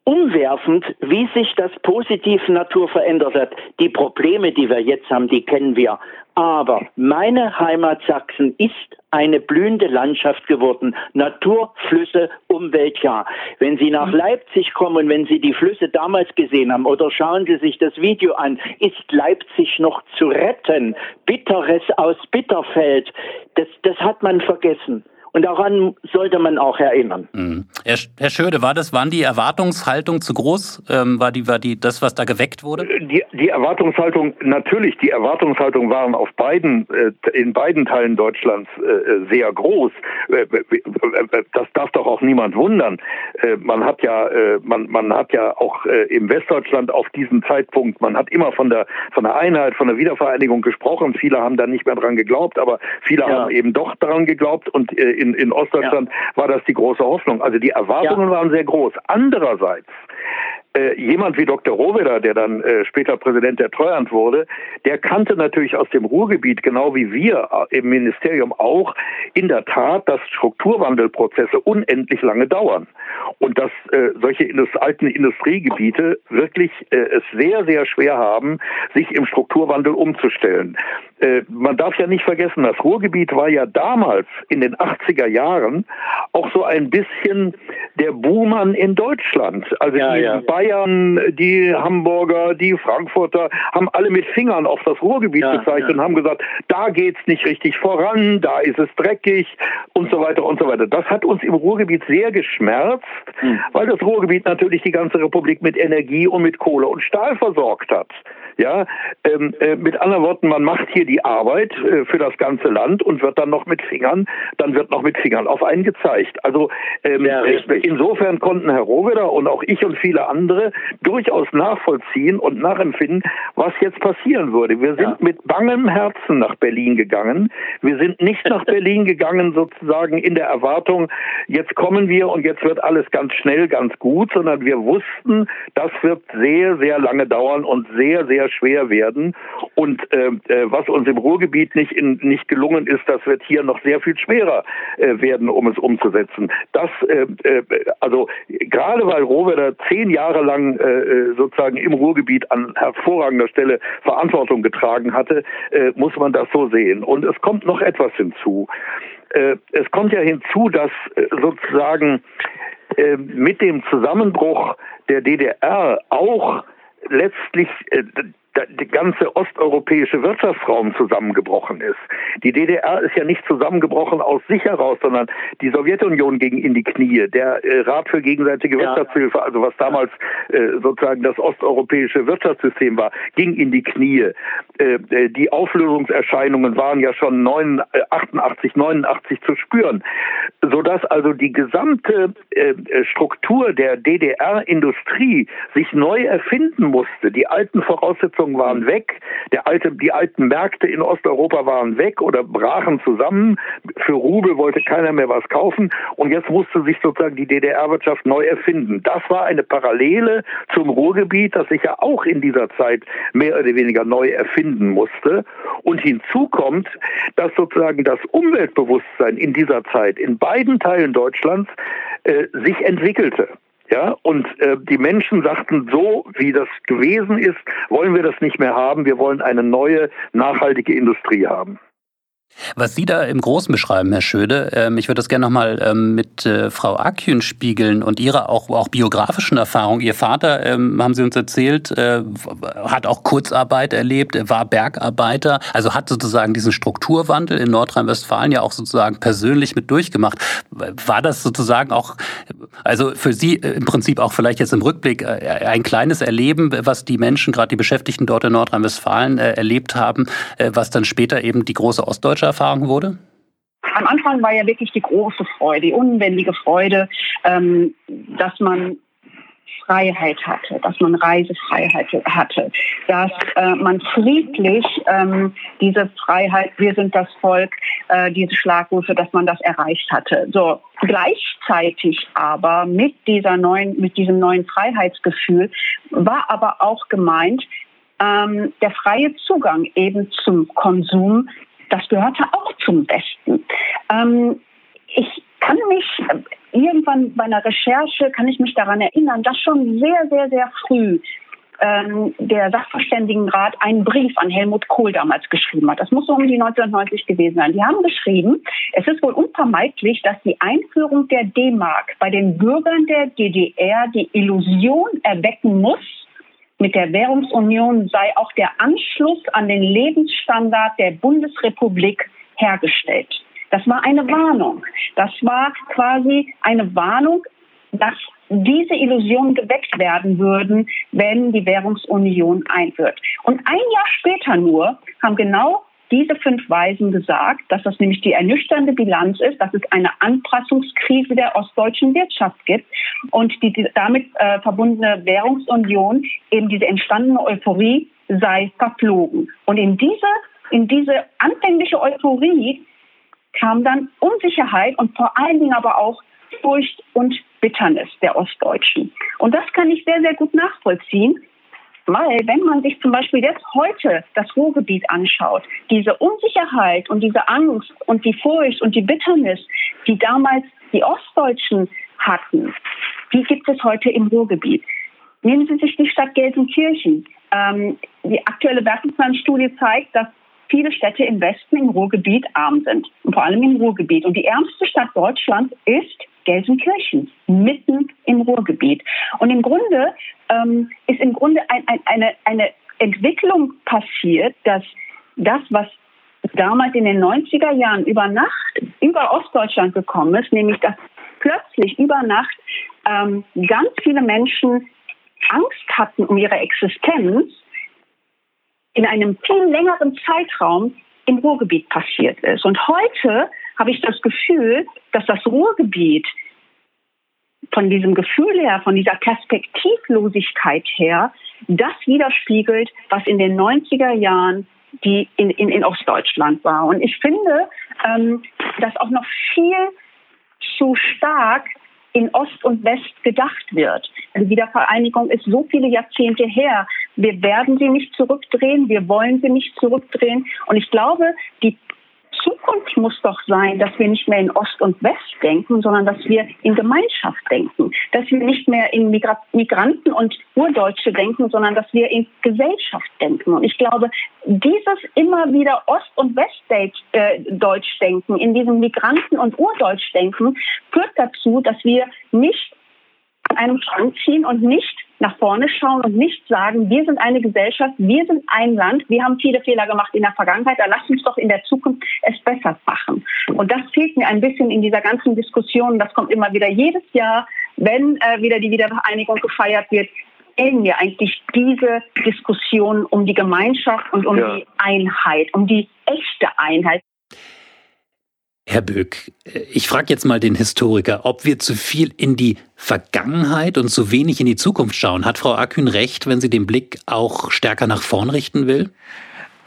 umwerfend, wie sich das positiv Natur verändert hat. Die Probleme, die wir jetzt haben, die kennen wir. Aber meine Heimat Sachsen ist eine blühende Landschaft geworden. Natur, Flüsse, Umwelt, ja. Wenn Sie nach Leipzig kommen, wenn Sie die Flüsse damals gesehen haben oder schauen Sie sich das Video an, ist Leipzig noch zu retten. Bitteres aus Bitterfeld, das, das hat man vergessen. Und daran sollte man auch erinnern. Mhm. Herr, Herr Schöde, war das, waren die Erwartungshaltung zu groß? Ähm, war die, war die, das, was da geweckt wurde? Die, die Erwartungshaltung, natürlich, die Erwartungshaltung waren auf beiden, äh, in beiden Teilen Deutschlands äh, sehr groß. Äh, äh, äh, das darf doch auch niemand wundern. Äh, man hat ja, man, man hat ja auch im Westdeutschland auf diesem Zeitpunkt, man hat immer von der, von der Einheit, von der Wiedervereinigung gesprochen. Viele haben da nicht mehr dran geglaubt, aber viele ja. haben eben doch daran geglaubt und in, in Ostdeutschland ja. war das die große Hoffnung. Also die Erwartungen ja. waren sehr groß. Andererseits äh, jemand wie Dr. Rohweder, der dann äh, später Präsident der Treuhand wurde, der kannte natürlich aus dem Ruhrgebiet, genau wie wir äh, im Ministerium auch, in der Tat, dass Strukturwandelprozesse unendlich lange dauern und dass äh, solche Indust alten Industriegebiete wirklich äh, es sehr, sehr schwer haben, sich im Strukturwandel umzustellen. Äh, man darf ja nicht vergessen, das Ruhrgebiet war ja damals in den 80er Jahren auch so ein bisschen der Buhmann in Deutschland. Also ja, die ja. Bayern, die Hamburger, die Frankfurter haben alle mit Fingern auf das Ruhrgebiet ja, gezeigt und haben gesagt, da geht's nicht richtig voran, da ist es dreckig und so weiter und so weiter. Das hat uns im Ruhrgebiet sehr geschmerzt, mhm. weil das Ruhrgebiet natürlich die ganze Republik mit Energie und mit Kohle und Stahl versorgt hat. Ja, ähm, äh, mit anderen Worten, man macht hier die Arbeit äh, für das ganze Land und wird dann noch mit Fingern, dann wird noch mit Fingern auf einen gezeigt. Also ähm, ja, insofern konnten Herr Rohweder und auch ich und viele andere durchaus nachvollziehen und nachempfinden, was jetzt passieren würde. Wir sind ja. mit bangem Herzen nach Berlin gegangen. Wir sind nicht nach *laughs* Berlin gegangen sozusagen in der Erwartung, jetzt kommen wir und jetzt wird alles ganz schnell, ganz gut, sondern wir wussten, das wird sehr, sehr lange dauern und sehr, sehr schwer werden. Und äh, äh, was uns im Ruhrgebiet nicht, in, nicht gelungen ist, das wird hier noch sehr viel schwerer äh, werden, um es umzusetzen. Das, äh, äh, also gerade weil Rohwedder zehn Jahre lang äh, sozusagen im Ruhrgebiet an hervorragender Stelle Verantwortung getragen hatte, muss man das so sehen. Und es kommt noch etwas hinzu. Es kommt ja hinzu, dass sozusagen mit dem Zusammenbruch der DDR auch letztlich der ganze osteuropäische Wirtschaftsraum zusammengebrochen ist. Die DDR ist ja nicht zusammengebrochen aus sich heraus, sondern die Sowjetunion ging in die Knie. Der äh, Rat für gegenseitige ja. Wirtschaftshilfe, also was damals äh, sozusagen das osteuropäische Wirtschaftssystem war, ging in die Knie. Äh, äh die Auflösungserscheinungen waren ja schon 9, 88, 89 zu spüren, sodass also die gesamte äh, Struktur der DDR-Industrie sich neu erfinden musste. Die alten Voraussetzungen Vernetzung waren weg, alte, die alten Märkte in Osteuropa waren weg oder brachen zusammen. Für Rubel wollte keiner mehr was kaufen und jetzt musste sich sozusagen die DDR-Wirtschaft neu erfinden. Das war eine Parallele zum Ruhrgebiet, das sich ja auch in dieser Zeit mehr oder weniger neu erfinden musste. Und hinzu kommt, dass sozusagen das Umweltbewusstsein in dieser Zeit in beiden Teilen Deutschlands äh, sich entwickelte. Ja, und äh, die Menschen sagten, so wie das gewesen ist, wollen wir das nicht mehr haben. Wir wollen eine neue, nachhaltige Industrie haben. Was Sie da im Großen beschreiben, Herr Schöde, ähm, ich würde das gerne nochmal ähm, mit äh, Frau Akün spiegeln und Ihrer auch, auch biografischen Erfahrung. Ihr Vater, ähm, haben Sie uns erzählt, äh, hat auch Kurzarbeit erlebt, war Bergarbeiter, also hat sozusagen diesen Strukturwandel in Nordrhein-Westfalen ja auch sozusagen persönlich mit durchgemacht. War das sozusagen auch, also für Sie äh, im Prinzip auch vielleicht jetzt im Rückblick ein kleines Erleben, was die Menschen, gerade die Beschäftigten dort in Nordrhein-Westfalen erlebt haben, was dann später eben die große Ostdeutsche falsche Erfahrung wurde? Am Anfang war ja wirklich die große Freude, die unbändige Freude, ähm, dass man Freiheit hatte, dass man Reisefreiheit hatte, dass äh, man friedlich ähm, diese Freiheit, wir sind das Volk, äh, diese Schlagrufe, dass man das erreicht hatte. So gleichzeitig aber mit dieser neuen, mit diesem neuen Freiheitsgefühl war aber auch gemeint, ähm, der freie Zugang eben zum Konsum das gehörte auch zum Besten. Ähm, ich kann mich irgendwann bei einer Recherche kann ich mich daran erinnern, dass schon sehr, sehr, sehr früh ähm, der Sachverständigenrat einen Brief an Helmut Kohl damals geschrieben hat. Das muss so um die 1990 gewesen sein. Die haben geschrieben, es ist wohl unvermeidlich, dass die Einführung der D-Mark bei den Bürgern der DDR die Illusion erwecken muss, mit der Währungsunion sei auch der Anschluss an den Lebensstandard der Bundesrepublik hergestellt. Das war eine Warnung. Das war quasi eine Warnung, dass diese Illusionen geweckt werden würden, wenn die Währungsunion einführt. Und ein Jahr später nur haben genau diese fünf Weisen gesagt, dass das nämlich die ernüchternde Bilanz ist, dass es eine Anpassungskrise der ostdeutschen Wirtschaft gibt und die, die damit äh, verbundene Währungsunion, eben diese entstandene Euphorie, sei verflogen. Und in diese, in diese anfängliche Euphorie kam dann Unsicherheit und vor allen Dingen aber auch Furcht und Bitternis der Ostdeutschen. Und das kann ich sehr, sehr gut nachvollziehen, weil wenn man sich zum Beispiel jetzt heute das Ruhrgebiet anschaut, diese Unsicherheit und diese Angst und die Furcht und die Bitternis, die damals die Ostdeutschen hatten, die gibt es heute im Ruhrgebiet. Nehmen Sie sich die Stadt Gelsenkirchen. Ähm, die aktuelle Wertungsplanstudie zeigt, dass viele Städte im Westen im Ruhrgebiet arm sind. Und vor allem im Ruhrgebiet. Und die ärmste Stadt Deutschlands ist Gelsenkirchen, mitten im Ruhrgebiet. Und im Grunde ähm, ist im Grunde ein, ein, eine, eine Entwicklung passiert, dass das, was damals in den 90er Jahren über Nacht über Ostdeutschland gekommen ist, nämlich dass plötzlich über Nacht ähm, ganz viele Menschen Angst hatten um ihre Existenz, in einem viel längeren Zeitraum im Ruhrgebiet passiert ist. Und heute habe ich das Gefühl, dass das Ruhrgebiet von diesem Gefühl her, von dieser Perspektivlosigkeit her, das widerspiegelt, was in den 90er Jahren die in, in, in Ostdeutschland war. Und ich finde, ähm, dass auch noch viel zu stark in Ost und West gedacht wird. Die Wiedervereinigung ist so viele Jahrzehnte her. Wir werden sie nicht zurückdrehen, wir wollen sie nicht zurückdrehen. Und ich glaube, die Zukunft muss doch sein, dass wir nicht mehr in Ost und West denken, sondern dass wir in Gemeinschaft denken. Dass wir nicht mehr in Migra Migranten und Urdeutsche denken, sondern dass wir in Gesellschaft denken. Und ich glaube, dieses immer wieder Ost- und Westdeutsch-Denken, äh, in diesem Migranten- und Urdeutsch-Denken, führt dazu, dass wir nicht an einem Strang ziehen und nicht nach vorne schauen und nicht sagen, wir sind eine Gesellschaft, wir sind ein Land, wir haben viele Fehler gemacht in der Vergangenheit, da lasst uns doch in der Zukunft es besser machen. Und das fehlt mir ein bisschen in dieser ganzen Diskussion. Das kommt immer wieder jedes Jahr, wenn äh, wieder die Wiedervereinigung gefeiert wird, fehlen mir eigentlich diese Diskussion um die Gemeinschaft und um ja. die Einheit, um die echte Einheit. Herr Böck, ich frage jetzt mal den Historiker, ob wir zu viel in die Vergangenheit und zu wenig in die Zukunft schauen. Hat Frau Akün recht, wenn sie den Blick auch stärker nach vorn richten will?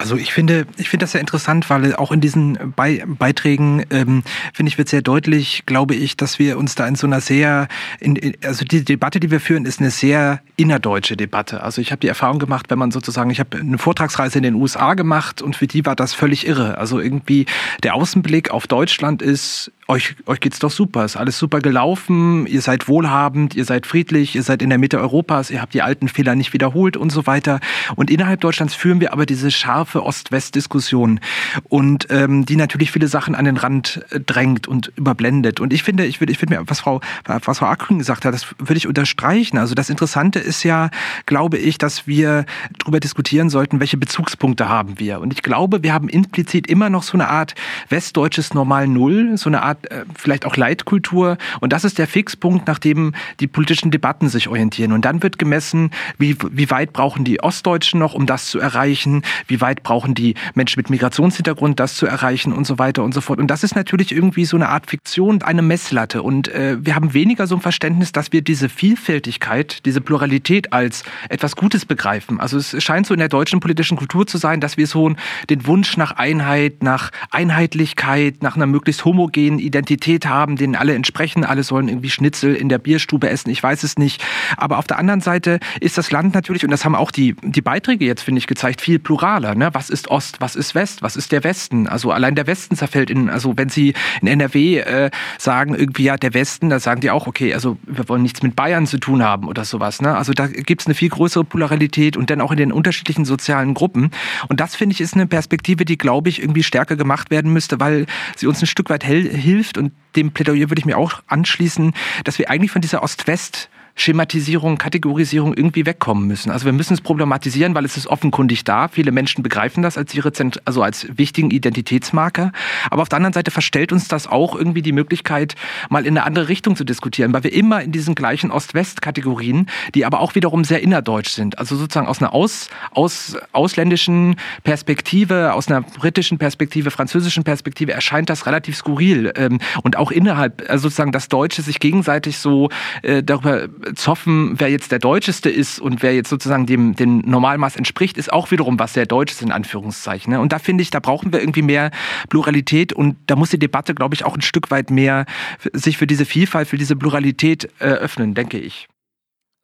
Also ich finde, ich finde das sehr interessant, weil auch in diesen Be Beiträgen ähm, finde ich wird sehr deutlich, glaube ich, dass wir uns da in so einer sehr, in, also die Debatte, die wir führen, ist eine sehr innerdeutsche Debatte. Also ich habe die Erfahrung gemacht, wenn man sozusagen, ich habe eine Vortragsreise in den USA gemacht und für die war das völlig irre. Also irgendwie der Außenblick auf Deutschland ist euch, euch geht's doch super, ist alles super gelaufen, ihr seid wohlhabend, ihr seid friedlich, ihr seid in der Mitte Europas, ihr habt die alten Fehler nicht wiederholt und so weiter. Und innerhalb Deutschlands führen wir aber diese scharfe Ost-West-Diskussion und ähm, die natürlich viele Sachen an den Rand äh, drängt und überblendet. Und ich finde, ich würde, ich finde mir, was Frau, was Frau Ackring gesagt hat, das würde ich unterstreichen. Also das Interessante ist ja, glaube ich, dass wir darüber diskutieren sollten, welche Bezugspunkte haben wir. Und ich glaube, wir haben implizit immer noch so eine Art westdeutsches Normal Null, so eine Art Art äh, vielleicht auch Leitkultur. Und das ist der Fixpunkt, nach dem die politischen Debatten sich orientieren. Und dann wird gemessen, wie, wie weit brauchen die Ostdeutschen noch, um das zu erreichen? Wie weit brauchen die Menschen mit Migrationshintergrund, das zu erreichen und so weiter und so fort. Und das ist natürlich irgendwie so eine Art Fiktion, eine Messlatte. Und äh, wir haben weniger so ein Verständnis, dass wir diese Vielfältigkeit, diese Pluralität als etwas Gutes begreifen. Also es scheint so in der deutschen politischen Kultur zu sein, dass wir so den Wunsch nach Einheit, nach Einheitlichkeit, nach einer möglichst homogenen Identität haben, denen alle entsprechen. Alle sollen irgendwie Schnitzel in der Bierstube essen. Ich weiß es nicht. Aber auf der anderen Seite ist das Land natürlich, und das haben auch die, die Beiträge jetzt, finde ich, gezeigt, viel pluraler. Ne? Was ist Ost? Was ist West? Was ist der Westen? Also allein der Westen zerfällt in, also wenn Sie in NRW äh, sagen, irgendwie ja, der Westen, da sagen die auch, okay, also wir wollen nichts mit Bayern zu tun haben oder sowas. Ne? Also da gibt es eine viel größere Pluralität und dann auch in den unterschiedlichen sozialen Gruppen. Und das, finde ich, ist eine Perspektive, die, glaube ich, irgendwie stärker gemacht werden müsste, weil sie uns ein Stück weit hilft, hilft und dem Plädoyer würde ich mir auch anschließen, dass wir eigentlich von dieser Ost-West- Schematisierung, Kategorisierung irgendwie wegkommen müssen. Also wir müssen es problematisieren, weil es ist offenkundig da. Viele Menschen begreifen das als ihre Zent also als wichtigen Identitätsmarker. Aber auf der anderen Seite verstellt uns das auch irgendwie die Möglichkeit, mal in eine andere Richtung zu diskutieren, weil wir immer in diesen gleichen Ost-West-Kategorien, die aber auch wiederum sehr innerdeutsch sind, also sozusagen aus einer aus, aus, ausländischen Perspektive, aus einer britischen Perspektive, französischen Perspektive erscheint das relativ skurril. Ähm, und auch innerhalb, also sozusagen das Deutsche sich gegenseitig so äh, darüber zoffen, wer jetzt der Deutscheste ist und wer jetzt sozusagen dem, dem Normalmaß entspricht, ist auch wiederum was sehr Deutsches in Anführungszeichen. Ne? Und da finde ich, da brauchen wir irgendwie mehr Pluralität und da muss die Debatte, glaube ich, auch ein Stück weit mehr sich für diese Vielfalt, für diese Pluralität äh, öffnen, denke ich.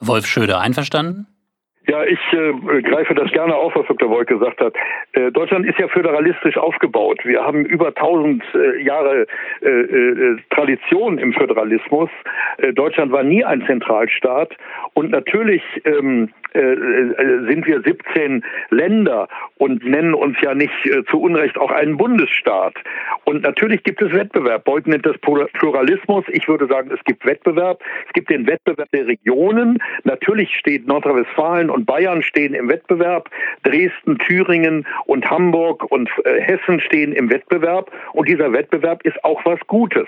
Wolf Schöder, einverstanden? Ja, ich äh, greife das gerne auf, was Dr. Wolk gesagt hat. Äh, Deutschland ist ja föderalistisch aufgebaut. Wir haben über tausend äh, Jahre äh, äh, Tradition im Föderalismus. Äh, Deutschland war nie ein Zentralstaat. Und natürlich ähm, sind wir 17 Länder und nennen uns ja nicht zu Unrecht auch einen Bundesstaat. Und natürlich gibt es Wettbewerb. Beuth nennt das Pluralismus. Ich würde sagen, es gibt Wettbewerb. Es gibt den Wettbewerb der Regionen. Natürlich steht Nordrhein-Westfalen und und Bayern stehen im Wettbewerb, Dresden, Thüringen und Hamburg und äh, Hessen stehen im Wettbewerb und dieser Wettbewerb ist auch was Gutes.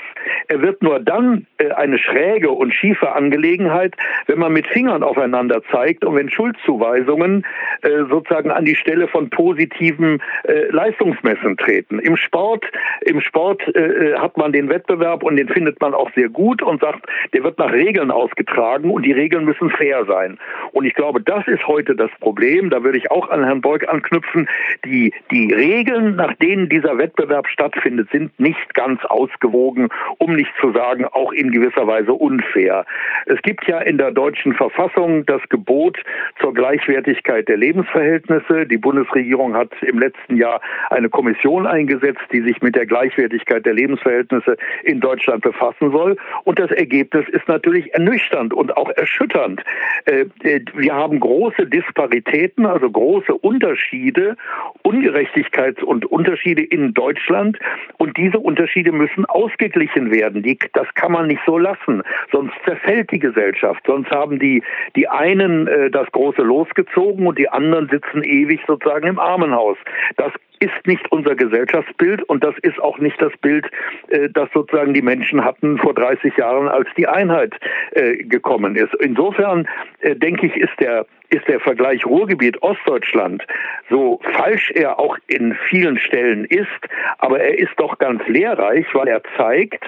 Er wird nur dann äh, eine schräge und schiefe Angelegenheit, wenn man mit Fingern aufeinander zeigt und wenn Schuldzuweisungen äh, sozusagen an die Stelle von positiven äh, Leistungsmessen treten. Im Sport, im Sport äh, hat man den Wettbewerb und den findet man auch sehr gut und sagt, der wird nach Regeln ausgetragen und die Regeln müssen fair sein. Und ich glaube, das ist heute das Problem. Da würde ich auch an Herrn Beug anknüpfen. Die, die Regeln, nach denen dieser Wettbewerb stattfindet, sind nicht ganz ausgewogen, um nicht zu sagen, auch in gewisser Weise unfair. Es gibt ja in der deutschen Verfassung das Gebot zur Gleichwertigkeit der Lebensverhältnisse. Die Bundesregierung hat im letzten Jahr eine Kommission eingesetzt, die sich mit der Gleichwertigkeit der Lebensverhältnisse in Deutschland befassen soll. Und das Ergebnis ist natürlich ernüchternd und auch erschütternd. Äh, äh, wir haben große Disparitäten, also große Unterschiede, Ungerechtigkeits- und Unterschiede in Deutschland. Und diese Unterschiede müssen ausgeglichen werden. Die, das kann man nicht so lassen. Sonst zerfällt die Gesellschaft. Sonst haben die, die einen äh, das große losgezogen und die anderen sitzen ewig sozusagen im Armenhaus. Das ist nicht unser Gesellschaftsbild und das ist auch nicht das Bild, äh, das sozusagen die Menschen hatten vor 30 Jahren, als die Einheit äh, gekommen ist. Insofern äh, denke ich, ist der ist der Vergleich Ruhrgebiet Ostdeutschland, so falsch er auch in vielen Stellen ist, aber er ist doch ganz lehrreich, weil er zeigt,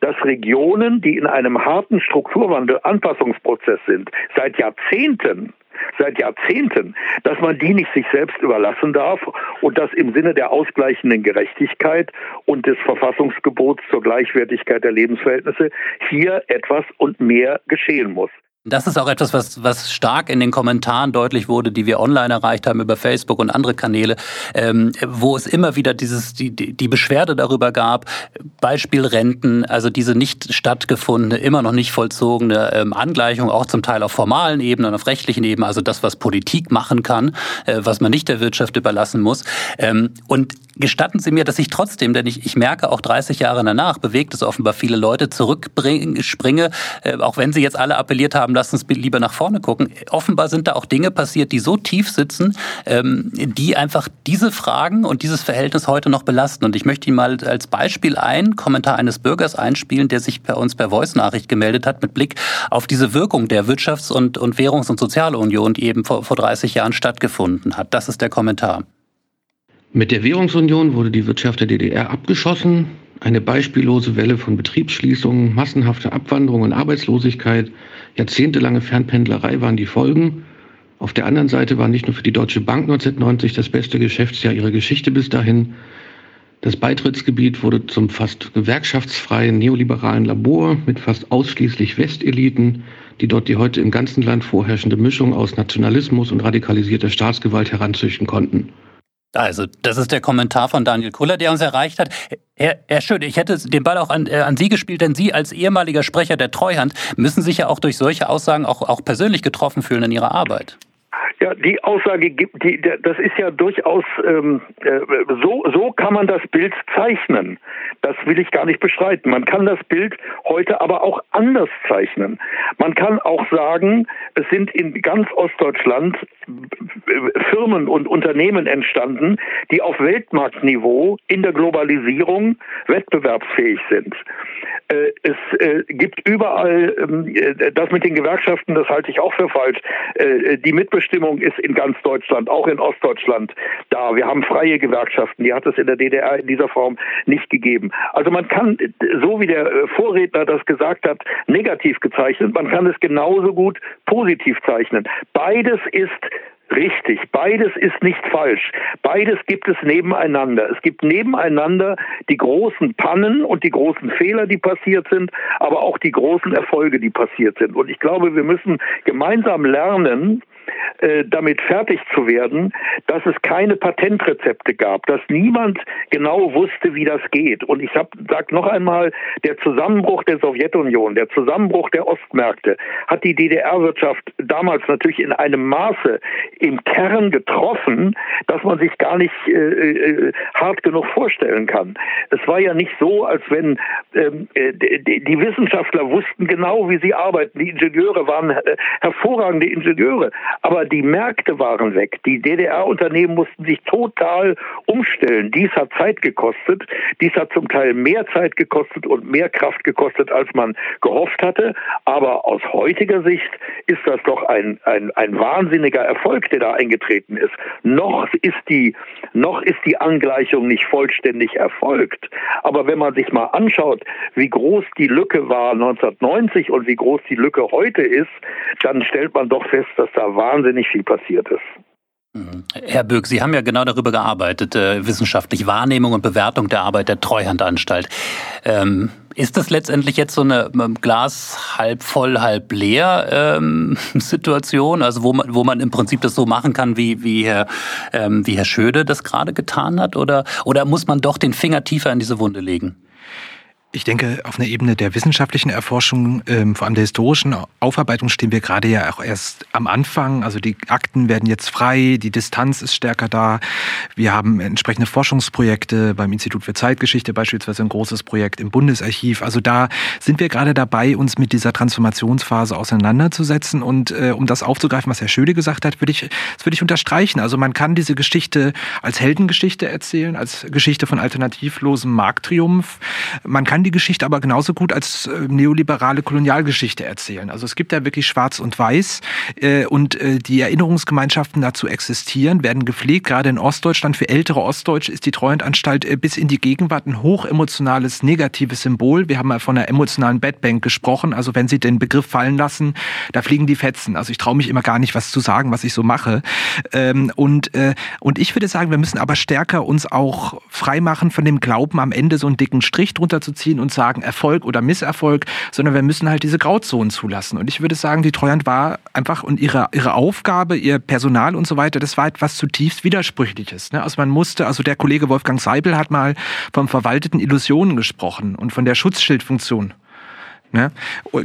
dass Regionen, die in einem harten Strukturwandel Anpassungsprozess sind, seit Jahrzehnten seit Jahrzehnten, dass man die nicht sich selbst überlassen darf und dass im Sinne der ausgleichenden Gerechtigkeit und des Verfassungsgebots zur Gleichwertigkeit der Lebensverhältnisse hier etwas und mehr geschehen muss. Das ist auch etwas, was, was stark in den Kommentaren deutlich wurde, die wir online erreicht haben über Facebook und andere Kanäle, ähm, wo es immer wieder dieses, die, die Beschwerde darüber gab, Beispiel Renten, also diese nicht stattgefundene, immer noch nicht vollzogene ähm, Angleichung, auch zum Teil auf formalen Ebenen, auf rechtlichen Ebenen, also das, was Politik machen kann, äh, was man nicht der Wirtschaft überlassen muss. Ähm, und gestatten Sie mir, dass ich trotzdem, denn ich, ich merke auch 30 Jahre danach, bewegt es offenbar viele Leute, zurückspringe, äh, auch wenn Sie jetzt alle appelliert haben, haben, lass uns lieber nach vorne gucken. Offenbar sind da auch Dinge passiert, die so tief sitzen, ähm, die einfach diese Fragen und dieses Verhältnis heute noch belasten. Und ich möchte Ihnen mal als Beispiel einen Kommentar eines Bürgers einspielen, der sich bei uns per Voice-Nachricht gemeldet hat, mit Blick auf diese Wirkung der Wirtschafts- und, und Währungs- und Sozialunion, die eben vor, vor 30 Jahren stattgefunden hat. Das ist der Kommentar. Mit der Währungsunion wurde die Wirtschaft der DDR abgeschossen. Eine beispiellose Welle von Betriebsschließungen, massenhafte Abwanderung und Arbeitslosigkeit Jahrzehntelange Fernpendlerei waren die Folgen. Auf der anderen Seite war nicht nur für die Deutsche Bank 1990 das beste Geschäftsjahr ihrer Geschichte bis dahin. Das Beitrittsgebiet wurde zum fast gewerkschaftsfreien neoliberalen Labor mit fast ausschließlich Westeliten, die dort die heute im ganzen Land vorherrschende Mischung aus Nationalismus und radikalisierter Staatsgewalt heranzüchten konnten. Also, das ist der Kommentar von Daniel Kuller, der uns erreicht hat. Herr, Herr Schön, ich hätte den Ball auch an, äh, an Sie gespielt, denn Sie als ehemaliger Sprecher der Treuhand müssen sich ja auch durch solche Aussagen auch, auch persönlich getroffen fühlen in Ihrer Arbeit. Ja, die Aussage gibt, die, das ist ja durchaus ähm, äh, so, so kann man das Bild zeichnen. Das will ich gar nicht bestreiten. Man kann das Bild heute aber auch anders zeichnen. Man kann auch sagen, es sind in ganz Ostdeutschland Firmen und Unternehmen entstanden, die auf Weltmarktniveau in der Globalisierung wettbewerbsfähig sind. Äh, es äh, gibt überall ähm, äh, das mit den Gewerkschaften, das halte ich auch für falsch. Die Mitbestimmung ist in ganz Deutschland, auch in Ostdeutschland da. Wir haben freie Gewerkschaften, die hat es in der DDR in dieser Form nicht gegeben. Also man kann, so wie der Vorredner das gesagt hat, negativ gezeichnet, man kann es genauso gut positiv zeichnen. Beides ist Richtig, beides ist nicht falsch. Beides gibt es nebeneinander. Es gibt nebeneinander die großen Pannen und die großen Fehler, die passiert sind, aber auch die großen Erfolge, die passiert sind. Und ich glaube, wir müssen gemeinsam lernen, äh, damit fertig zu werden, dass es keine Patentrezepte gab, dass niemand genau wusste, wie das geht. Und ich sage noch einmal, der Zusammenbruch der Sowjetunion, der Zusammenbruch der Ostmärkte hat die DDR-Wirtschaft damals natürlich in einem Maße im Kern getroffen, dass man sich gar nicht äh, äh, hart genug vorstellen kann. Es war ja nicht so, als wenn ähm, äh, die, die, Wissenschaftler wussten genau, wie sie arbeiten. Die Ingenieure waren äh, hervorragende Ingenieure. Aber die Märkte waren weg. Die DDR-Unternehmen mussten sich total umstellen. Dies hat Zeit gekostet. Dies hat zum Teil mehr Zeit gekostet und mehr Kraft gekostet, als man gehofft hatte. Aber aus heutiger Sicht ist das doch ein, ein, ein wahnsinniger Erfolg, der da eingetreten ist. Noch ist die, noch ist die Angleichung nicht vollständig erfolgt. Aber wenn man sich mal anschaut, wie groß die Lücke war 1990 und wie groß die Lücke heute ist, dann stellt man doch fest, dass da wahnsinnig viel passiert ist. Mhm. Herr Böck, Sie haben ja genau darüber gearbeitet, äh, wissenschaftlich Wahrnehmung und Bewertung der Arbeit der Treuhandanstalt. Ähm, ist das letztendlich jetzt so eine ähm, Glas halb voll, halb leer ähm, *laughs* Situation, also wo man, wo man im Prinzip das so machen kann, wie, wie, Herr, ähm, wie Herr Schöde das gerade getan hat? Oder, oder muss man doch den Finger tiefer in diese Wunde legen? Ich denke, auf einer Ebene der wissenschaftlichen Erforschung, ähm, vor allem der historischen Aufarbeitung, stehen wir gerade ja auch erst am Anfang. Also die Akten werden jetzt frei, die Distanz ist stärker da. Wir haben entsprechende Forschungsprojekte beim Institut für Zeitgeschichte beispielsweise ein großes Projekt im Bundesarchiv. Also da sind wir gerade dabei, uns mit dieser Transformationsphase auseinanderzusetzen. Und äh, um das aufzugreifen, was Herr Schöde gesagt hat, würde ich, das würde ich unterstreichen. Also man kann diese Geschichte als Heldengeschichte erzählen, als Geschichte von alternativlosem Markttriumph. Man kann kann die Geschichte aber genauso gut als äh, neoliberale Kolonialgeschichte erzählen. Also es gibt ja wirklich Schwarz und Weiß äh, und äh, die Erinnerungsgemeinschaften dazu existieren, werden gepflegt. Gerade in Ostdeutschland, für ältere Ostdeutsche ist die Treuhandanstalt bis in die Gegenwart ein hochemotionales, negatives Symbol. Wir haben mal von einer emotionalen Bedbank gesprochen. Also wenn Sie den Begriff fallen lassen, da fliegen die Fetzen. Also ich traue mich immer gar nicht, was zu sagen, was ich so mache. Ähm, und, und ich würde sagen, wir müssen aber stärker uns auch freimachen von dem Glauben, am Ende so einen dicken Strich drunter zu ziehen ziehen und sagen Erfolg oder Misserfolg, sondern wir müssen halt diese Grauzonen zulassen. Und ich würde sagen, die Treuhand war einfach und ihre, ihre Aufgabe, ihr Personal und so weiter, das war etwas zutiefst Widersprüchliches. Ne? Also man musste, also der Kollege Wolfgang Seibel hat mal vom verwalteten Illusionen gesprochen und von der Schutzschildfunktion. Ne?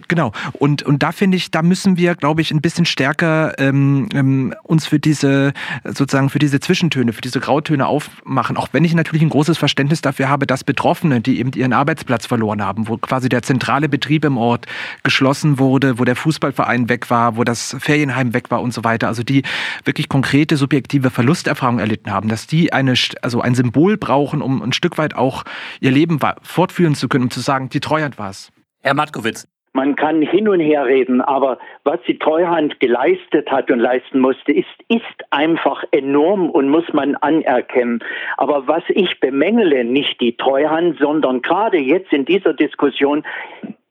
Genau. Und, und da finde ich, da müssen wir, glaube ich, ein bisschen stärker ähm, ähm, uns für diese, sozusagen für diese Zwischentöne, für diese Grautöne aufmachen. Auch wenn ich natürlich ein großes Verständnis dafür habe, dass Betroffene, die eben ihren Arbeitsplatz verloren haben, wo quasi der zentrale Betrieb im Ort geschlossen wurde, wo der Fußballverein weg war, wo das Ferienheim weg war und so weiter, also die wirklich konkrete subjektive Verlusterfahrungen erlitten haben, dass die eine, also ein Symbol brauchen, um ein Stück weit auch ihr Leben fortführen zu können, um zu sagen, die Treuhand war es. Herr Matkowitz. Man kann hin und her reden, aber was die Treuhand geleistet hat und leisten musste, ist, ist einfach enorm und muss man anerkennen. Aber was ich bemängele, nicht die Treuhand, sondern gerade jetzt in dieser Diskussion,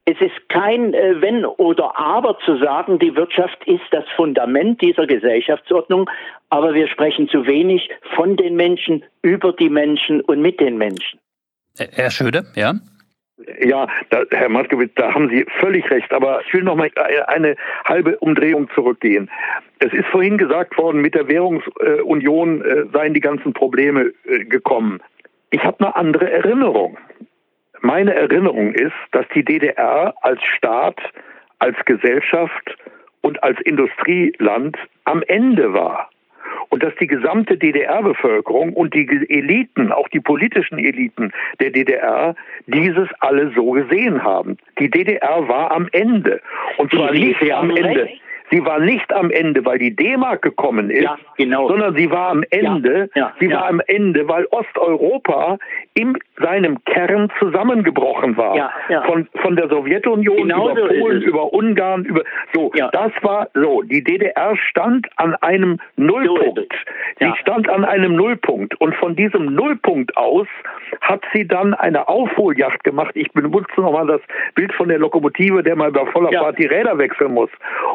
es ist kein äh, Wenn oder Aber zu sagen, die Wirtschaft ist das Fundament dieser Gesellschaftsordnung, aber wir sprechen zu wenig von den Menschen, über die Menschen und mit den Menschen. Herr Schöde, ja? Ja, da, Herr Maskowitz, da haben Sie völlig recht. Aber ich will noch mal eine halbe Umdrehung zurückgehen. Es ist vorhin gesagt worden, mit der Währungsunion äh, seien die ganzen Probleme äh, gekommen. Ich habe eine andere Erinnerung. Meine Erinnerung ist, dass die DDR als Staat, als Gesellschaft und als Industrieland am Ende war und dass die gesamte DDR-Bevölkerung und die Eliten, auch die politischen Eliten der DDR, dieses alle so gesehen haben. Die DDR war am Ende. Und zwar nicht am Ende. Recht. Sie war nicht am Ende, weil die D-Mark gekommen ist, ja, genau. sondern sie war am Ende, ja, ja, sie war am Ende, weil Osteuropa in seinem Kern zusammengebrochen war. Von, von der Sowjetunion genau über so Polen, über Ungarn, über so. Das war so. Die DDR stand an einem Nullpunkt. Sie stand an einem Nullpunkt. Und von diesem Nullpunkt aus hat sie dann eine Aufholjacht gemacht. Ich benutze nochmal das Bild von der Lokomotive, der mal bei voller Fahrt die Räder wechseln muss.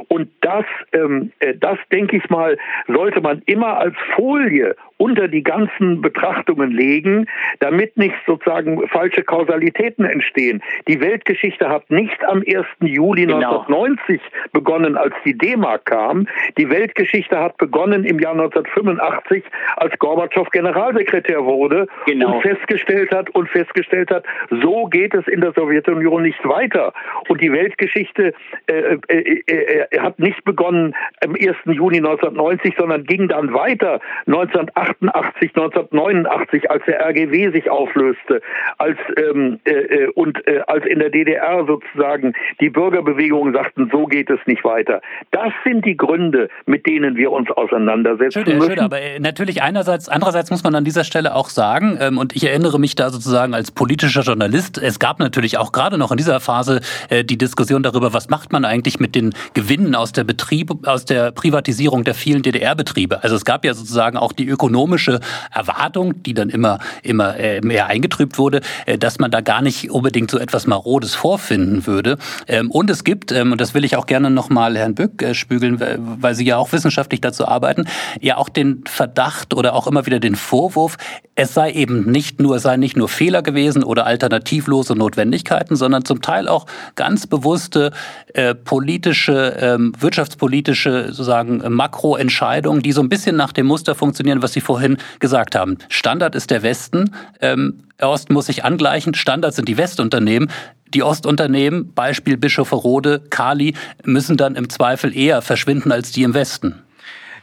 Und das, ähm, äh, das denke ich mal, sollte man immer als Folie unter die ganzen Betrachtungen legen, damit nicht sozusagen falsche Kausalitäten entstehen. Die Weltgeschichte hat nicht am 1. Juli genau. 1990 begonnen, als die D-Mark kam. Die Weltgeschichte hat begonnen im Jahr 1985, als Gorbatschow Generalsekretär wurde genau. und festgestellt hat und festgestellt hat, so geht es in der Sowjetunion nicht weiter. Und die Weltgeschichte äh, äh, äh, äh hat nicht begonnen am 1. Juni 1990, sondern ging dann weiter 1980 1988, 1989, als der RGW sich auflöste, als ähm, äh, äh, und äh, als in der DDR sozusagen die Bürgerbewegungen sagten, so geht es nicht weiter. Das sind die Gründe, mit denen wir uns auseinandersetzen Schöne, müssen. Schöne, aber äh, natürlich einerseits, andererseits muss man an dieser Stelle auch sagen, ähm, und ich erinnere mich da sozusagen als politischer Journalist, es gab natürlich auch gerade noch in dieser Phase äh, die Diskussion darüber, was macht man eigentlich mit den Gewinnen aus der Betrieb, aus der Privatisierung der vielen DDR-Betriebe. Also es gab ja sozusagen auch die ökonomische Erwartung, die dann immer, immer äh, mehr eingetrübt wurde, äh, dass man da gar nicht unbedingt so etwas Marodes vorfinden würde. Ähm, und es gibt, ähm, und das will ich auch gerne nochmal Herrn Bück äh, spügeln, weil Sie ja auch wissenschaftlich dazu arbeiten, ja auch den Verdacht oder auch immer wieder den Vorwurf, es sei eben nicht nur, es sei nicht nur Fehler gewesen oder alternativlose Notwendigkeiten, sondern zum Teil auch ganz bewusste äh, politische, ähm, wirtschaftspolitische sozusagen Makroentscheidungen, die so ein bisschen nach dem Muster funktionieren, was Sie vorhin gesagt haben. Standard ist der Westen, ähm, Osten muss sich angleichen, Standard sind die Westunternehmen. Die Ostunternehmen, Beispiel Bischofferode, Kali, müssen dann im Zweifel eher verschwinden als die im Westen.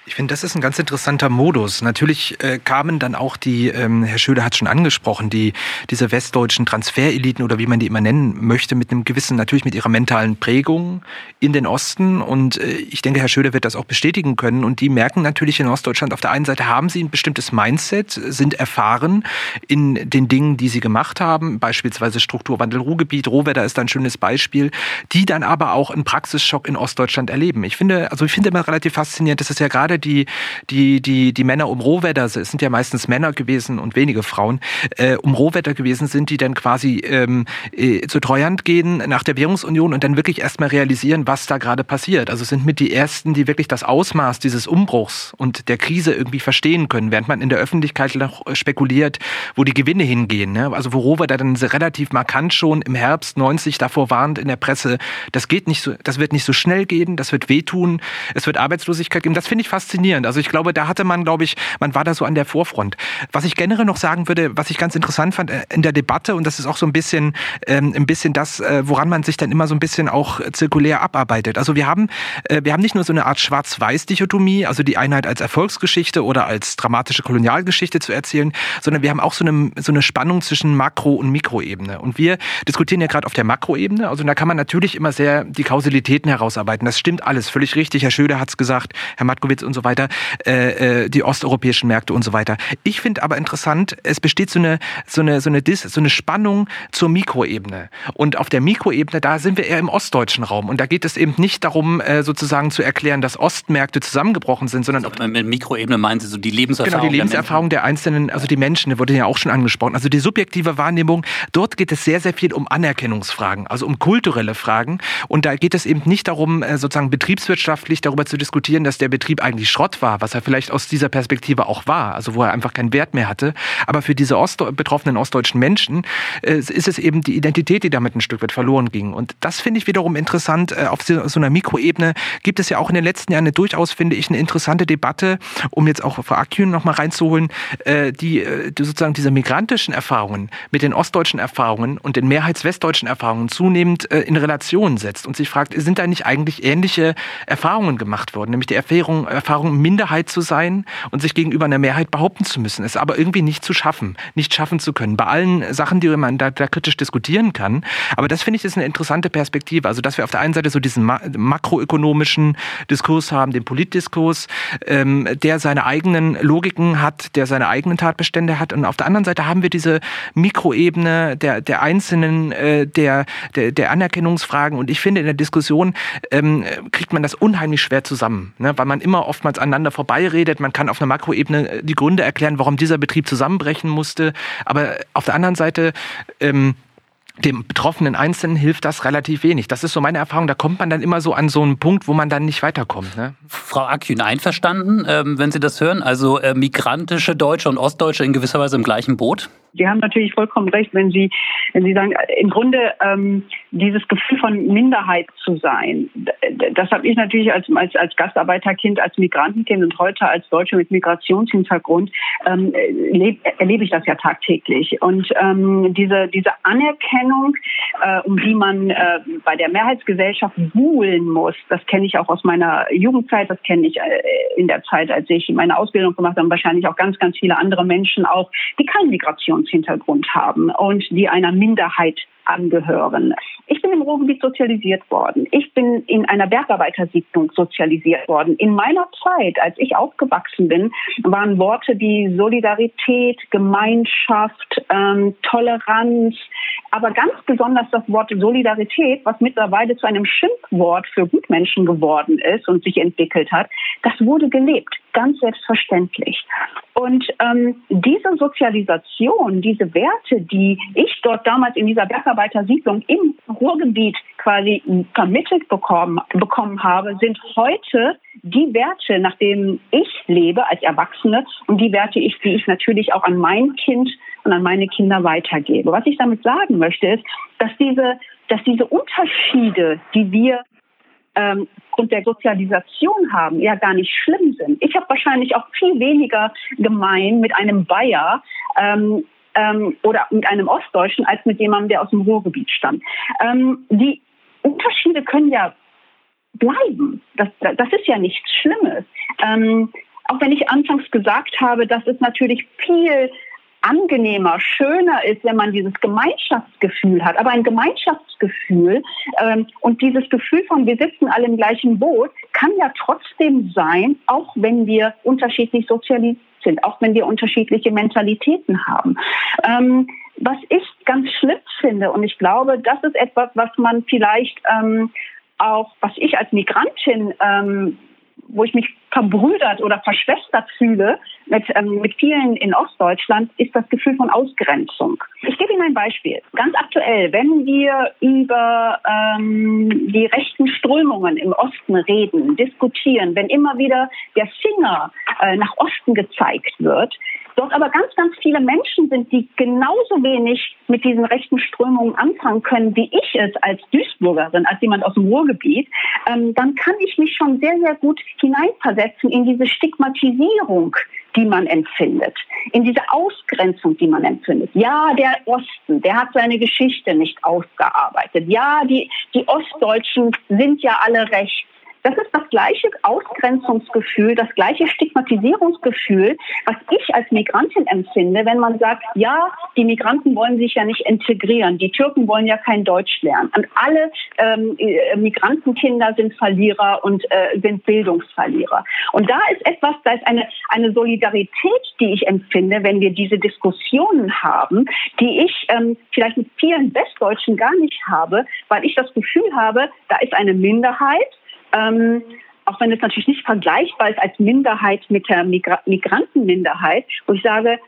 Ich finde, das ist ein ganz interessanter Modus. Natürlich äh, kamen dann auch die, ähm, Herr Schöder hat schon angesprochen, die diese westdeutschen Transfereliten oder wie man die immer nennen möchte, mit einem gewissen, natürlich mit ihrer mentalen Prägung in den Osten. Und äh, ich denke, Herr Schöder wird das auch bestätigen können. Und die merken natürlich in Ostdeutschland, auf der einen Seite haben sie ein bestimmtes Mindset, sind erfahren in den Dingen, die sie gemacht haben, beispielsweise Strukturwandel Ruhrgebiet, Rohwetter ist ein schönes Beispiel, die dann aber auch einen Praxisschock in Ostdeutschland erleben. Ich finde, also ich finde immer relativ faszinierend, dass es ja gerade die, die, die, die Männer um Rohwetter, es sind ja meistens Männer gewesen und wenige Frauen, äh, um Rohwetter gewesen sind, die dann quasi ähm, äh, zu Treuhand gehen nach der Währungsunion und dann wirklich erstmal realisieren, was da gerade passiert. Also sind mit die Ersten, die wirklich das Ausmaß dieses Umbruchs und der Krise irgendwie verstehen können, während man in der Öffentlichkeit noch spekuliert, wo die Gewinne hingehen. Ne? Also wo Rohwetter dann relativ markant schon im Herbst 90 davor warnt in der Presse, das geht nicht so, das wird nicht so schnell gehen, das wird wehtun, es wird Arbeitslosigkeit geben. Das finde ich fast faszinierend. Also ich glaube, da hatte man, glaube ich, man war da so an der Vorfront. Was ich generell noch sagen würde, was ich ganz interessant fand äh, in der Debatte, und das ist auch so ein bisschen, ähm, ein bisschen das, äh, woran man sich dann immer so ein bisschen auch zirkulär abarbeitet. Also wir haben, äh, wir haben nicht nur so eine Art Schwarz-Weiß-Dichotomie, also die Einheit als Erfolgsgeschichte oder als dramatische Kolonialgeschichte zu erzählen, sondern wir haben auch so eine, so eine Spannung zwischen Makro- und Mikroebene. Und wir diskutieren ja gerade auf der Makroebene. Also da kann man natürlich immer sehr die Kausalitäten herausarbeiten. Das stimmt alles, völlig richtig. Herr Schöder hat es gesagt, Herr Matkowitz und so weiter, äh, äh, die osteuropäischen Märkte und so weiter. Ich finde aber interessant, es besteht so eine, so eine, so eine, Dis, so eine Spannung zur Mikroebene. Und auf der Mikroebene, da sind wir eher im ostdeutschen Raum. Und da geht es eben nicht darum, äh, sozusagen zu erklären, dass Ostmärkte zusammengebrochen sind, sondern also mit Mikroebene meinen Sie so die Lebenserfahrung? Genau, die Lebenserfahrung der, der Einzelnen, also die Menschen, die wurde ja auch schon angesprochen. Also die subjektive Wahrnehmung, dort geht es sehr, sehr viel um Anerkennungsfragen, also um kulturelle Fragen. Und da geht es eben nicht darum, äh, sozusagen betriebswirtschaftlich darüber zu diskutieren, dass der Betrieb eigentlich Schrott war, was er vielleicht aus dieser Perspektive auch war, also wo er einfach keinen Wert mehr hatte. Aber für diese Ost betroffenen ostdeutschen Menschen äh, ist es eben die Identität, die damit ein Stück weit verloren ging. Und das finde ich wiederum interessant. Äh, auf so, so einer Mikroebene gibt es ja auch in den letzten Jahren eine durchaus, finde ich, eine interessante Debatte, um jetzt auch Frau Akün noch mal reinzuholen, äh, die, äh, die sozusagen diese migrantischen Erfahrungen mit den ostdeutschen Erfahrungen und den mehrheitswestdeutschen Erfahrungen zunehmend äh, in Relation setzt und sich fragt, sind da nicht eigentlich ähnliche Erfahrungen gemacht worden, nämlich die Erfahrung Erfahrung, Minderheit zu sein und sich gegenüber einer Mehrheit behaupten zu müssen, es aber irgendwie nicht zu schaffen, nicht schaffen zu können. Bei allen Sachen, die man da, da kritisch diskutieren kann. Aber das finde ich ist eine interessante Perspektive. Also, dass wir auf der einen Seite so diesen makroökonomischen Diskurs haben, den Politdiskurs, ähm, der seine eigenen Logiken hat, der seine eigenen Tatbestände hat. Und auf der anderen Seite haben wir diese Mikroebene der, der Einzelnen, äh, der, der, der Anerkennungsfragen. Und ich finde, in der Diskussion ähm, kriegt man das unheimlich schwer zusammen, ne? weil man immer oftmals oftmals aneinander vorbeiredet. Man kann auf einer Makroebene äh, die Gründe erklären, warum dieser Betrieb zusammenbrechen musste. Aber auf der anderen Seite ähm, dem betroffenen Einzelnen hilft das relativ wenig. Das ist so meine Erfahrung. Da kommt man dann immer so an so einen Punkt, wo man dann nicht weiterkommt. Ne? Frau Akün, einverstanden, ähm, wenn Sie das hören? Also äh, migrantische Deutsche und Ostdeutsche in gewisser Weise im gleichen Boot? Sie haben natürlich vollkommen recht, wenn Sie, wenn Sie sagen, im Grunde ähm, dieses Gefühl von Minderheit zu sein, das habe ich natürlich als, als, als Gastarbeiterkind, als Migrantenkind und heute als Deutsche mit Migrationshintergrund ähm, leb, erlebe ich das ja tagtäglich. Und ähm, diese, diese Anerkennung, äh, um die man äh, bei der Mehrheitsgesellschaft buhlen muss, das kenne ich auch aus meiner Jugendzeit, das kenne ich äh, in der Zeit, als ich meine Ausbildung gemacht habe, wahrscheinlich auch ganz, ganz viele andere Menschen auch, die keinen Migrationshintergrund haben und die einer Minderheit angehören. Ich bin im Ruhrgebiet sozialisiert worden. Ich bin in einer Bergarbeitersiedlung sozialisiert worden. In meiner Zeit, als ich aufgewachsen bin, waren Worte wie Solidarität, Gemeinschaft, ähm, Toleranz, aber ganz besonders das Wort Solidarität, was mittlerweile zu einem Schimpfwort für Gutmenschen geworden ist und sich entwickelt hat, das wurde gelebt, ganz selbstverständlich. Und ähm, diese Sozialisation, diese Werte, die ich dort damals in dieser Bergarbeitersiedlung im Ruhrgebiet quasi vermittelt bekommen, bekommen habe, sind heute die Werte, nach denen ich lebe als Erwachsene und die Werte, die ich natürlich auch an mein Kind und an meine Kinder weitergebe. Was ich damit sagen möchte, ist, dass diese, dass diese Unterschiede, die wir ähm, und der Sozialisation haben, ja gar nicht schlimm sind. Ich habe wahrscheinlich auch viel weniger gemein mit einem Bayer ähm, ähm, oder mit einem Ostdeutschen als mit jemandem, der aus dem Ruhrgebiet stammt. Ähm, die Unterschiede können ja bleiben. Das, das ist ja nichts Schlimmes. Ähm, auch wenn ich anfangs gesagt habe, dass es natürlich viel angenehmer, schöner ist, wenn man dieses Gemeinschaftsgefühl hat. Aber ein Gemeinschaftsgefühl ähm, und dieses Gefühl von wir sitzen alle im gleichen Boot kann ja trotzdem sein, auch wenn wir unterschiedlich sozialisiert sind, auch wenn wir unterschiedliche Mentalitäten haben. Ähm, was ich ganz schlimm finde, und ich glaube, das ist etwas, was man vielleicht ähm, auch, was ich als Migrantin ähm, wo ich mich verbrüdert oder verschwestert fühle mit, ähm, mit vielen in Ostdeutschland, ist das Gefühl von Ausgrenzung. Ich gebe Ihnen ein Beispiel. Ganz aktuell, wenn wir über ähm, die rechten Strömungen im Osten reden, diskutieren, wenn immer wieder der Finger äh, nach Osten gezeigt wird, dort aber ganz, ganz viele Menschen sind, die genauso wenig mit diesen rechten Strömungen anfangen können, wie ich es als Duisburgerin, als jemand aus dem Ruhrgebiet, ähm, dann kann ich mich schon sehr, sehr gut hineinversetzen in diese Stigmatisierung, die man empfindet, in diese Ausgrenzung, die man empfindet. Ja, der Osten, der hat seine Geschichte nicht ausgearbeitet. Ja, die, die Ostdeutschen sind ja alle rechts. Das ist das gleiche Ausgrenzungsgefühl, das gleiche Stigmatisierungsgefühl, was ich als Migrantin empfinde, wenn man sagt, ja, die Migranten wollen sich ja nicht integrieren, die Türken wollen ja kein Deutsch lernen. Und alle ähm, äh, Migrantenkinder sind Verlierer und äh, sind Bildungsverlierer. Und da ist etwas, da ist eine, eine Solidarität, die ich empfinde, wenn wir diese Diskussionen haben, die ich ähm, vielleicht mit vielen Westdeutschen gar nicht habe, weil ich das Gefühl habe, da ist eine Minderheit, ähm, auch wenn es natürlich nicht vergleichbar ist als Minderheit mit der Migra Migrantenminderheit, wo ich sage,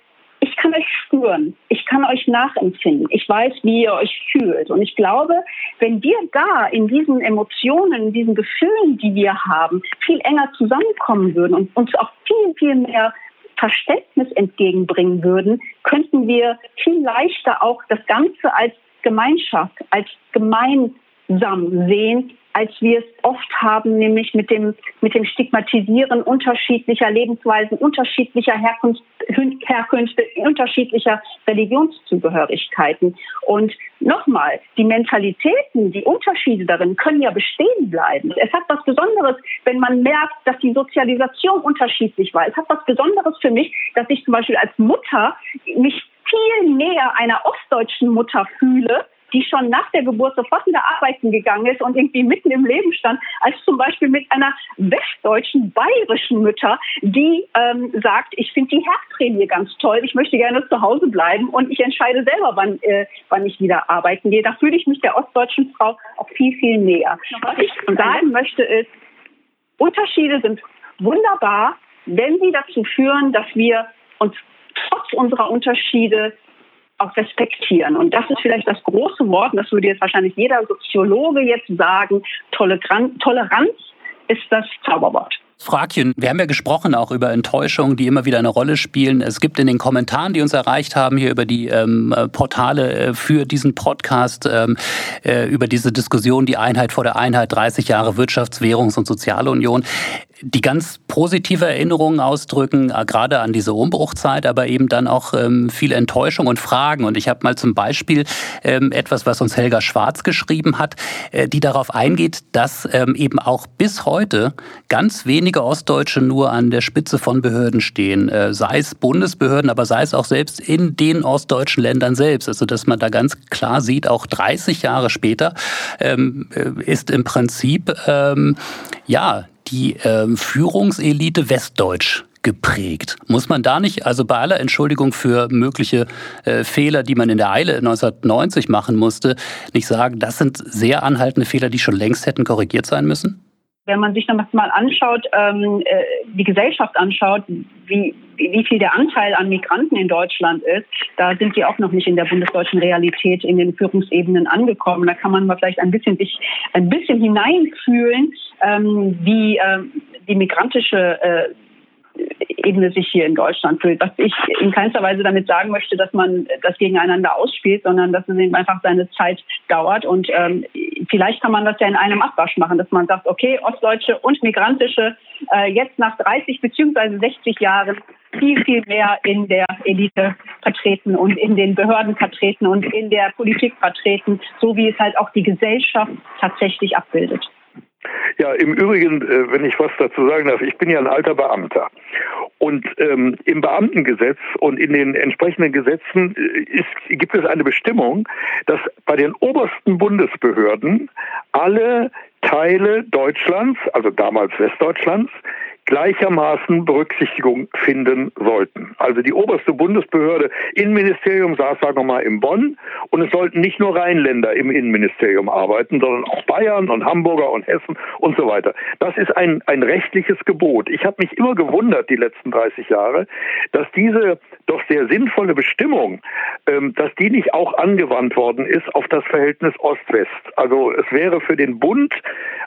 ich kann euch spüren, ich kann euch nachempfinden, ich weiß, wie ihr euch fühlt. Und ich glaube, wenn wir da in diesen Emotionen, in diesen Gefühlen, die wir haben, viel enger zusammenkommen würden und uns auch viel, viel mehr Verständnis entgegenbringen würden, könnten wir viel leichter auch das Ganze als Gemeinschaft, als gemeinsam sehen als wir es oft haben, nämlich mit dem, mit dem Stigmatisieren unterschiedlicher Lebensweisen, unterschiedlicher Herkunft, Herkünfte, unterschiedlicher Religionszugehörigkeiten. Und nochmal, die Mentalitäten, die Unterschiede darin können ja bestehen bleiben. Es hat was Besonderes, wenn man merkt, dass die Sozialisation unterschiedlich war. Es hat was Besonderes für mich, dass ich zum Beispiel als Mutter mich viel näher einer ostdeutschen Mutter fühle, die schon nach der Geburt sofort wieder arbeiten gegangen ist und irgendwie mitten im Leben stand, als zum Beispiel mit einer westdeutschen, bayerischen Mutter, die ähm, sagt, ich finde die Herzprämie ganz toll, ich möchte gerne zu Hause bleiben und ich entscheide selber, wann, äh, wann ich wieder arbeiten gehe. Da fühle ich mich der ostdeutschen Frau auch viel, viel näher. Was ich sagen möchte ist, Unterschiede sind wunderbar, wenn sie dazu führen, dass wir uns trotz unserer Unterschiede auch respektieren. Und das ist vielleicht das große Wort, und das würde jetzt wahrscheinlich jeder Soziologe jetzt sagen, Toleranz ist das Zauberwort. Fragchen, wir haben ja gesprochen auch über Enttäuschungen, die immer wieder eine Rolle spielen. Es gibt in den Kommentaren, die uns erreicht haben, hier über die ähm, Portale äh, für diesen Podcast, ähm, äh, über diese Diskussion, die Einheit vor der Einheit, 30 Jahre Wirtschafts-, Währungs- und Sozialunion, die ganz positive Erinnerungen ausdrücken, äh, gerade an diese Umbruchzeit, aber eben dann auch ähm, viel Enttäuschung und Fragen. Und ich habe mal zum Beispiel ähm, etwas, was uns Helga Schwarz geschrieben hat, äh, die darauf eingeht, dass ähm, eben auch bis heute ganz wenig wenige Ostdeutsche nur an der Spitze von Behörden stehen, äh, sei es Bundesbehörden, aber sei es auch selbst in den ostdeutschen Ländern selbst. Also dass man da ganz klar sieht, auch 30 Jahre später ähm, äh, ist im Prinzip ähm, ja die ähm, Führungselite westdeutsch geprägt. Muss man da nicht, also bei aller Entschuldigung für mögliche äh, Fehler, die man in der Eile 1990 machen musste, nicht sagen, das sind sehr anhaltende Fehler, die schon längst hätten korrigiert sein müssen? Wenn man sich das mal anschaut, ähm, äh, die Gesellschaft anschaut, wie, wie viel der Anteil an Migranten in Deutschland ist, da sind sie auch noch nicht in der bundesdeutschen Realität in den Führungsebenen angekommen. Da kann man mal vielleicht ein bisschen sich ein bisschen hineinfühlen, ähm, wie äh, die migrantische äh, Ebene sich hier in Deutschland fühlt. Was ich in keinster Weise damit sagen möchte, dass man das gegeneinander ausspielt, sondern dass es eben einfach seine Zeit dauert. Und ähm, vielleicht kann man das ja in einem Abwasch machen, dass man sagt, okay, Ostdeutsche und Migrantische äh, jetzt nach 30 beziehungsweise 60 Jahren viel, viel mehr in der Elite vertreten und in den Behörden vertreten und in der Politik vertreten, so wie es halt auch die Gesellschaft tatsächlich abbildet. Ja, im Übrigen, äh, wenn ich was dazu sagen darf, ich bin ja ein alter Beamter. Und ähm, im Beamtengesetz und in den entsprechenden Gesetzen äh, ist, gibt es eine Bestimmung, dass bei den obersten Bundesbehörden alle Teile Deutschlands, also damals Westdeutschlands, gleichermaßen Berücksichtigung finden sollten. Also die oberste Bundesbehörde Innenministerium saß, sagen wir mal, in Bonn und es sollten nicht nur Rheinländer im Innenministerium arbeiten, sondern auch Bayern und Hamburger und Hessen und so weiter. Das ist ein, ein rechtliches Gebot. Ich habe mich immer gewundert, die letzten 30 Jahre, dass diese doch sehr sinnvolle Bestimmung, ähm, dass die nicht auch angewandt worden ist auf das Verhältnis Ost-West. Also es wäre für den Bund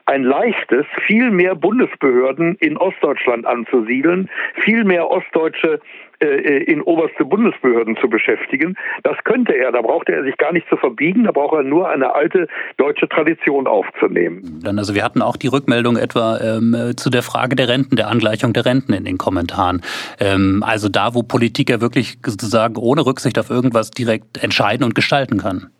ein leichtes, viel mehr Bundesbehörden in Ostdeutschland anzusiedeln, viel mehr Ostdeutsche äh, in oberste Bundesbehörden zu beschäftigen. Das könnte er, da brauchte er sich gar nicht zu verbiegen, da braucht er nur eine alte deutsche Tradition aufzunehmen. Dann also wir hatten auch die Rückmeldung etwa ähm, zu der Frage der Renten, der Angleichung der Renten in den Kommentaren. Ähm, also da, wo Politiker wirklich sozusagen ohne Rücksicht auf irgendwas direkt entscheiden und gestalten kann.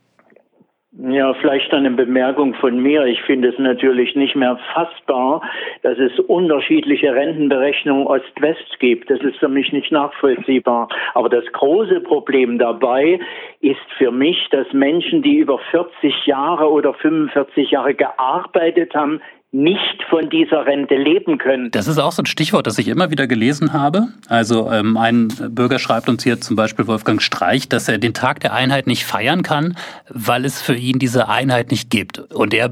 Ja, vielleicht eine Bemerkung von mir. Ich finde es natürlich nicht mehr fassbar, dass es unterschiedliche Rentenberechnungen Ost-West gibt. Das ist für mich nicht nachvollziehbar. Aber das große Problem dabei ist für mich, dass Menschen, die über 40 Jahre oder 45 Jahre gearbeitet haben, nicht von dieser Rente leben können. Das ist auch so ein Stichwort, das ich immer wieder gelesen habe. Also ähm, ein Bürger schreibt uns hier zum Beispiel Wolfgang Streich, dass er den Tag der Einheit nicht feiern kann, weil es für ihn diese Einheit nicht gibt. Und er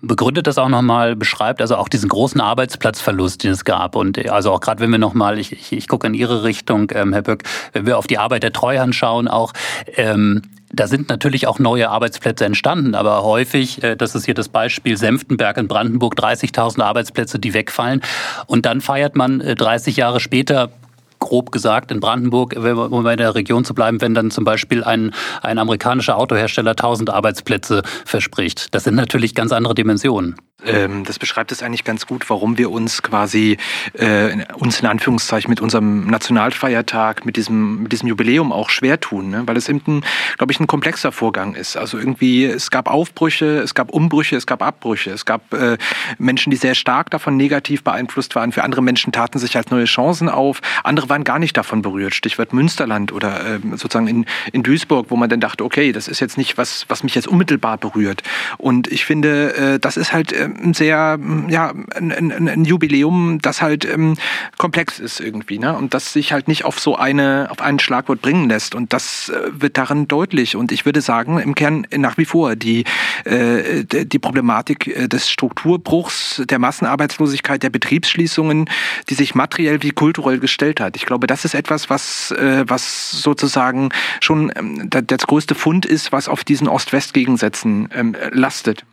begründet das auch nochmal, beschreibt also auch diesen großen Arbeitsplatzverlust, den es gab. Und also auch gerade wenn wir nochmal, ich, ich, ich gucke in Ihre Richtung, ähm, Herr Böck, wenn wir auf die Arbeit der Treuhand schauen, auch ähm, da sind natürlich auch neue Arbeitsplätze entstanden, aber häufig, äh, das ist hier das Beispiel Senftenberg in Brandenburg, 30.000 Arbeitsplätze, die wegfallen. Und dann feiert man 30 äh, Jahre später grob gesagt in Brandenburg, um in der Region zu bleiben, wenn dann zum Beispiel ein, ein amerikanischer Autohersteller 1000 Arbeitsplätze verspricht. Das sind natürlich ganz andere Dimensionen. Ähm, das beschreibt es eigentlich ganz gut, warum wir uns quasi äh, uns in Anführungszeichen mit unserem Nationalfeiertag, mit diesem, mit diesem Jubiläum auch schwer tun, ne? weil es eben, glaube ich, ein komplexer Vorgang ist. Also irgendwie, es gab Aufbrüche, es gab Umbrüche, es gab Abbrüche, es gab äh, Menschen, die sehr stark davon negativ beeinflusst waren. Für andere Menschen taten sich halt neue Chancen auf. Andere waren gar nicht davon berührt. Stichwort Münsterland oder äh, sozusagen in, in Duisburg, wo man dann dachte, okay, das ist jetzt nicht was, was mich jetzt unmittelbar berührt. Und ich finde, äh, das ist halt äh, sehr, ja, ein, ein, ein Jubiläum, das halt ähm, komplex ist irgendwie, ne? Und das sich halt nicht auf so eine, auf ein Schlagwort bringen lässt. Und das äh, wird darin deutlich. Und ich würde sagen, im Kern nach wie vor die, äh, die Problematik äh, des Strukturbruchs, der Massenarbeitslosigkeit, der Betriebsschließungen, die sich materiell wie kulturell gestellt hat. Ich glaube, das ist etwas, was, äh, was sozusagen schon ähm, das größte Fund ist, was auf diesen Ost-West-Gegensätzen ähm, lastet.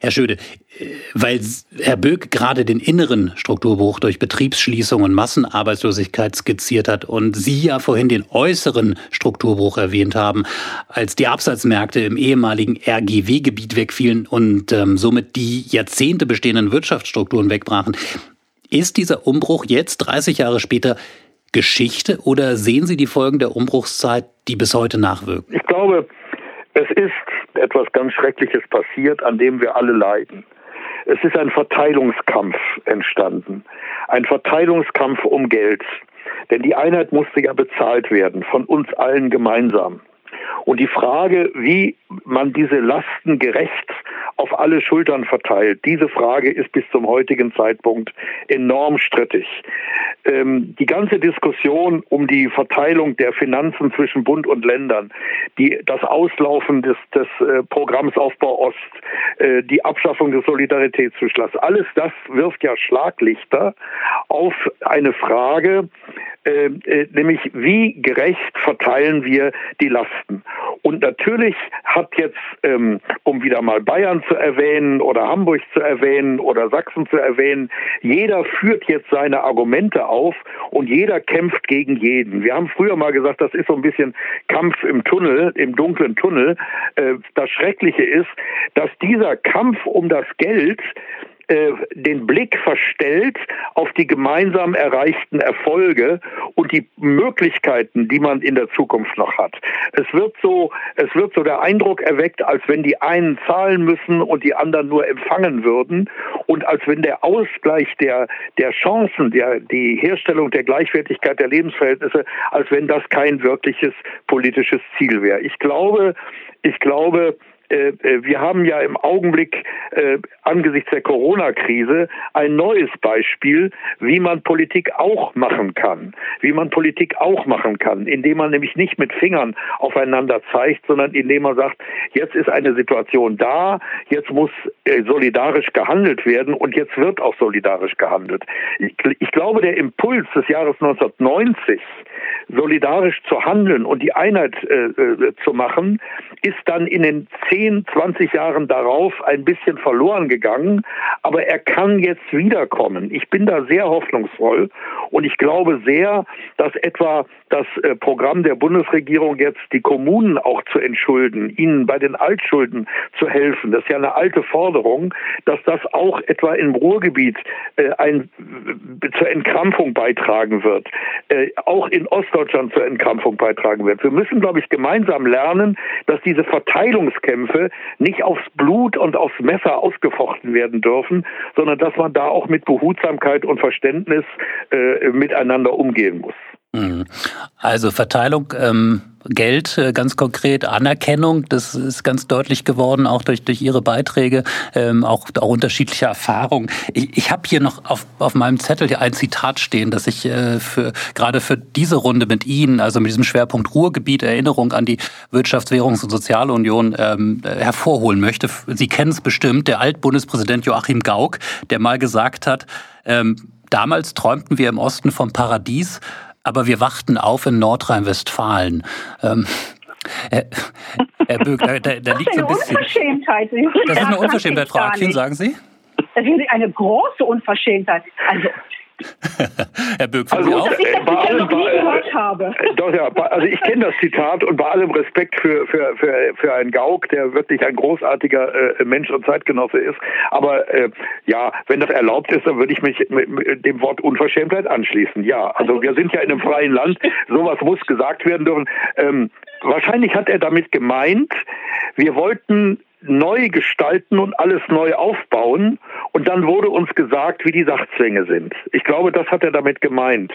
Herr Schöde, weil Herr Böck gerade den inneren Strukturbruch durch Betriebsschließung und Massenarbeitslosigkeit skizziert hat und Sie ja vorhin den äußeren Strukturbruch erwähnt haben, als die Absatzmärkte im ehemaligen RGW-Gebiet wegfielen und ähm, somit die Jahrzehnte bestehenden Wirtschaftsstrukturen wegbrachen. Ist dieser Umbruch jetzt, 30 Jahre später, Geschichte oder sehen Sie die Folgen der Umbruchszeit, die bis heute nachwirken? Ich glaube, es ist etwas ganz Schreckliches passiert, an dem wir alle leiden. Es ist ein Verteilungskampf entstanden. Ein Verteilungskampf um Geld. Denn die Einheit musste ja bezahlt werden, von uns allen gemeinsam. Und die Frage, wie man diese Lasten gerecht auf alle Schultern verteilt, diese Frage ist bis zum heutigen Zeitpunkt enorm strittig. Ähm, die ganze Diskussion um die Verteilung der Finanzen zwischen Bund und Ländern, die, das Auslaufen des, des äh, Programms Aufbau Ost, äh, die Abschaffung des Solidaritätszuschlags, alles das wirft ja Schlaglichter auf eine Frage, äh, äh nämlich wie gerecht verteilen wir die Lasten. Und natürlich hat jetzt, ähm, um wieder mal Bayern zu erwähnen oder Hamburg zu erwähnen oder Sachsen zu erwähnen, jeder führt jetzt seine Argumente auf und jeder kämpft gegen jeden. Wir haben früher mal gesagt, das ist so ein bisschen Kampf im Tunnel, im dunklen Tunnel. Äh, das Schreckliche ist, dass dieser Kampf um das Geld äh, den Blick verstellt auf die gemeinsam erreichten Erfolge und die Möglichkeiten, die man in der Zukunft noch hat. Es wird so, es wird so der Eindruck erweckt, als wenn die einen zahlen müssen und die anderen nur empfangen würden und als wenn der Ausgleich der, der Chancen, der, die Herstellung der Gleichwertigkeit der Lebensverhältnisse, als wenn das kein wirkliches politisches Ziel wäre. Ich glaube, ich glaube, wir haben ja im Augenblick äh, angesichts der Corona-Krise ein neues Beispiel, wie man Politik auch machen kann. Wie man Politik auch machen kann, indem man nämlich nicht mit Fingern aufeinander zeigt, sondern indem man sagt, jetzt ist eine Situation da, jetzt muss solidarisch gehandelt werden und jetzt wird auch solidarisch gehandelt. Ich glaube, der Impuls des Jahres 1990, solidarisch zu handeln und die Einheit äh, zu machen, ist dann in den zehn 10, 20 Jahren darauf ein bisschen verloren gegangen, aber er kann jetzt wiederkommen. Ich bin da sehr hoffnungsvoll und ich glaube sehr, dass etwa das äh, Programm der Bundesregierung jetzt die Kommunen auch zu entschulden, ihnen bei den Altschulden zu helfen, das ist ja eine alte Forderung, dass das auch etwa im Ruhrgebiet äh, ein, zur Entkrampfung beitragen wird, äh, auch in Ostdeutschland zur Entkrampfung beitragen wird. Wir müssen, glaube ich, gemeinsam lernen, dass diese Verteilungskämpfe Kämpfe nicht aufs Blut und aufs Messer ausgefochten werden dürfen, sondern dass man da auch mit Behutsamkeit und Verständnis äh, miteinander umgehen muss. Mhm. Also Verteilung, ähm, Geld äh, ganz konkret, Anerkennung, das ist ganz deutlich geworden, auch durch, durch Ihre Beiträge, ähm, auch, auch unterschiedliche Erfahrungen. Ich, ich habe hier noch auf, auf meinem Zettel hier ein Zitat stehen, das ich äh, für, gerade für diese Runde mit Ihnen, also mit diesem Schwerpunkt Ruhrgebiet, Erinnerung an die Wirtschafts-, Währungs- und Sozialunion ähm, hervorholen möchte. Sie kennen es bestimmt, der Altbundespräsident Joachim Gauck, der mal gesagt hat, ähm, damals träumten wir im Osten vom Paradies, aber wir wachten auf in Nordrhein-Westfalen. Ähm, Herr, Herr Böck, da, da, da liegt so ein bisschen. Unverschämtheit. Das ist eine Unverschämtheit, Frau Akin, sagen Sie? Das ist eine große Unverschämtheit. Also Herr Böck, also, auch? Dass ich das bei allem, noch nie gehört habe. Doch, ja, also ich kenne das Zitat und bei allem Respekt für, für, für, für einen Gauk, der wirklich ein großartiger äh, Mensch und Zeitgenosse ist. Aber äh, ja, wenn das erlaubt ist, dann würde ich mich mit, mit dem Wort Unverschämtheit anschließen. Ja, also wir sind ja in einem freien Land. Sowas muss gesagt werden dürfen. Ähm, wahrscheinlich hat er damit gemeint, wir wollten neu gestalten und alles neu aufbauen. Und dann wurde uns gesagt, wie die Sachzwänge sind. Ich glaube, das hat er damit gemeint.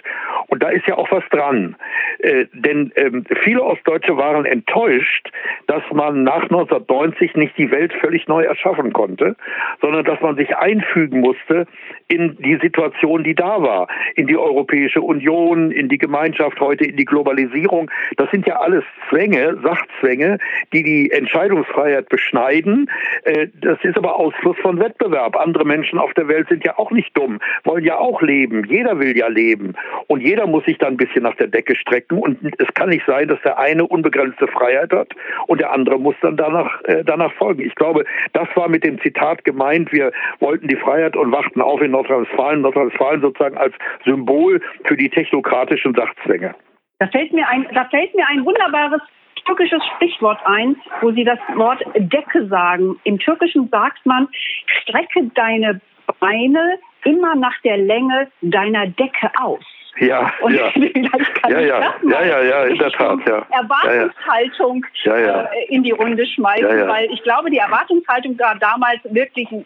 Und da ist ja auch was dran. Äh, denn ähm, viele Ostdeutsche waren enttäuscht, dass man nach 1990 nicht die Welt völlig neu erschaffen konnte, sondern dass man sich einfügen musste in die Situation, die da war. In die Europäische Union, in die Gemeinschaft heute, in die Globalisierung. Das sind ja alles Zwänge, Sachzwänge, die die Entscheidungsfreiheit beschneiden leiden. Äh, das ist aber Ausfluss von Wettbewerb. Andere Menschen auf der Welt sind ja auch nicht dumm, wollen ja auch leben. Jeder will ja leben. Und jeder muss sich dann ein bisschen nach der Decke strecken. Und es kann nicht sein, dass der eine unbegrenzte Freiheit hat und der andere muss dann danach, äh, danach folgen. Ich glaube, das war mit dem Zitat gemeint. Wir wollten die Freiheit und wachten auf in Nordrhein-Westfalen. Nordrhein-Westfalen sozusagen als Symbol für die technokratischen Sachzwänge. Da fällt mir ein, da fällt mir ein wunderbares türkisches Sprichwort ein, wo sie das Wort Decke sagen. Im Türkischen sagt man, strecke deine Beine immer nach der Länge deiner Decke aus. Ja, und ja. *laughs* vielleicht kann ja, ich ja. das mal ja, ja, ja, in der Tat, ja. Erwartungshaltung Ja, ja. Äh, in die Runde schmeißen, weil ich glaube, die Erwartungshaltung war damals wirklich ein-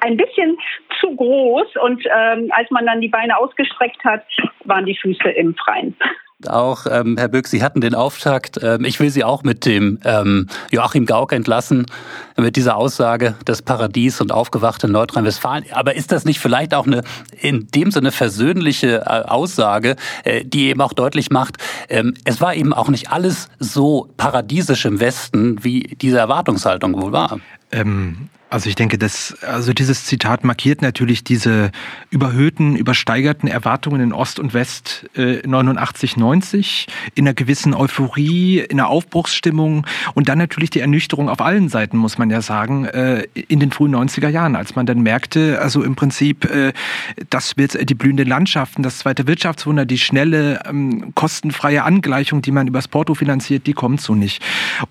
ein bisschen zu groß und ähm, als man dann die Beine ausgestreckt hat, waren die Füße im Freien. Auch ähm, Herr Böck, Sie hatten den Auftakt. Ähm, ich will Sie auch mit dem ähm, Joachim Gauck entlassen, mit dieser Aussage, das Paradies und aufgewachte Nordrhein-Westfalen. Aber ist das nicht vielleicht auch eine in dem Sinne versöhnliche äh, Aussage, äh, die eben auch deutlich macht, ähm, es war eben auch nicht alles so paradiesisch im Westen, wie diese Erwartungshaltung wohl war? Ähm, also ich denke, dass also dieses Zitat markiert natürlich diese überhöhten, übersteigerten Erwartungen in Ost und West äh, 89, 90 in einer gewissen Euphorie, in einer Aufbruchsstimmung und dann natürlich die Ernüchterung auf allen Seiten, muss man ja sagen, äh, in den frühen 90er Jahren, als man dann merkte, also im Prinzip, äh, das wird die blühenden Landschaften, das zweite Wirtschaftswunder, die schnelle, ähm, kostenfreie Angleichung, die man übers Porto finanziert, die kommt so nicht.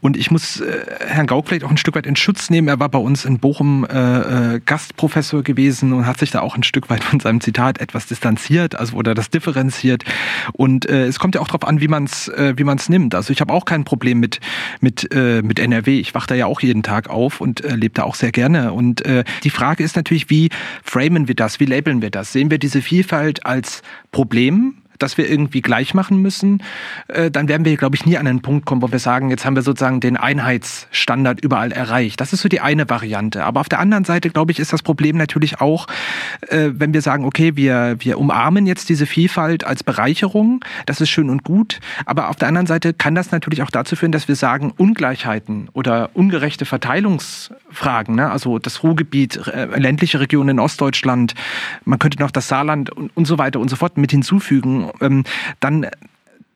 Und ich muss äh, Herrn Gauck vielleicht auch ein Stück weit in Schutz nehmen. Er war bei uns in Bochum äh, äh, Gastprofessor gewesen und hat sich da auch ein Stück weit von seinem Zitat etwas distanziert, also oder das differenziert. Und äh, es kommt ja auch darauf an, wie man es äh, wie man es nimmt. Also ich habe auch kein Problem mit mit äh, mit NRW. Ich wache da ja auch jeden Tag auf und äh, lebe da auch sehr gerne. Und äh, die Frage ist natürlich, wie framen wir das? Wie labeln wir das? Sehen wir diese Vielfalt als Problem? Das wir irgendwie gleich machen müssen, äh, dann werden wir, glaube ich, nie an einen Punkt kommen, wo wir sagen, jetzt haben wir sozusagen den Einheitsstandard überall erreicht. Das ist so die eine Variante. Aber auf der anderen Seite, glaube ich, ist das Problem natürlich auch, äh, wenn wir sagen, okay, wir, wir umarmen jetzt diese Vielfalt als Bereicherung, das ist schön und gut. Aber auf der anderen Seite kann das natürlich auch dazu führen, dass wir sagen, Ungleichheiten oder ungerechte Verteilungsfragen, ne? also das Ruhrgebiet, äh, ländliche Regionen in Ostdeutschland, man könnte noch das Saarland und, und so weiter und so fort mit hinzufügen, ähm, dann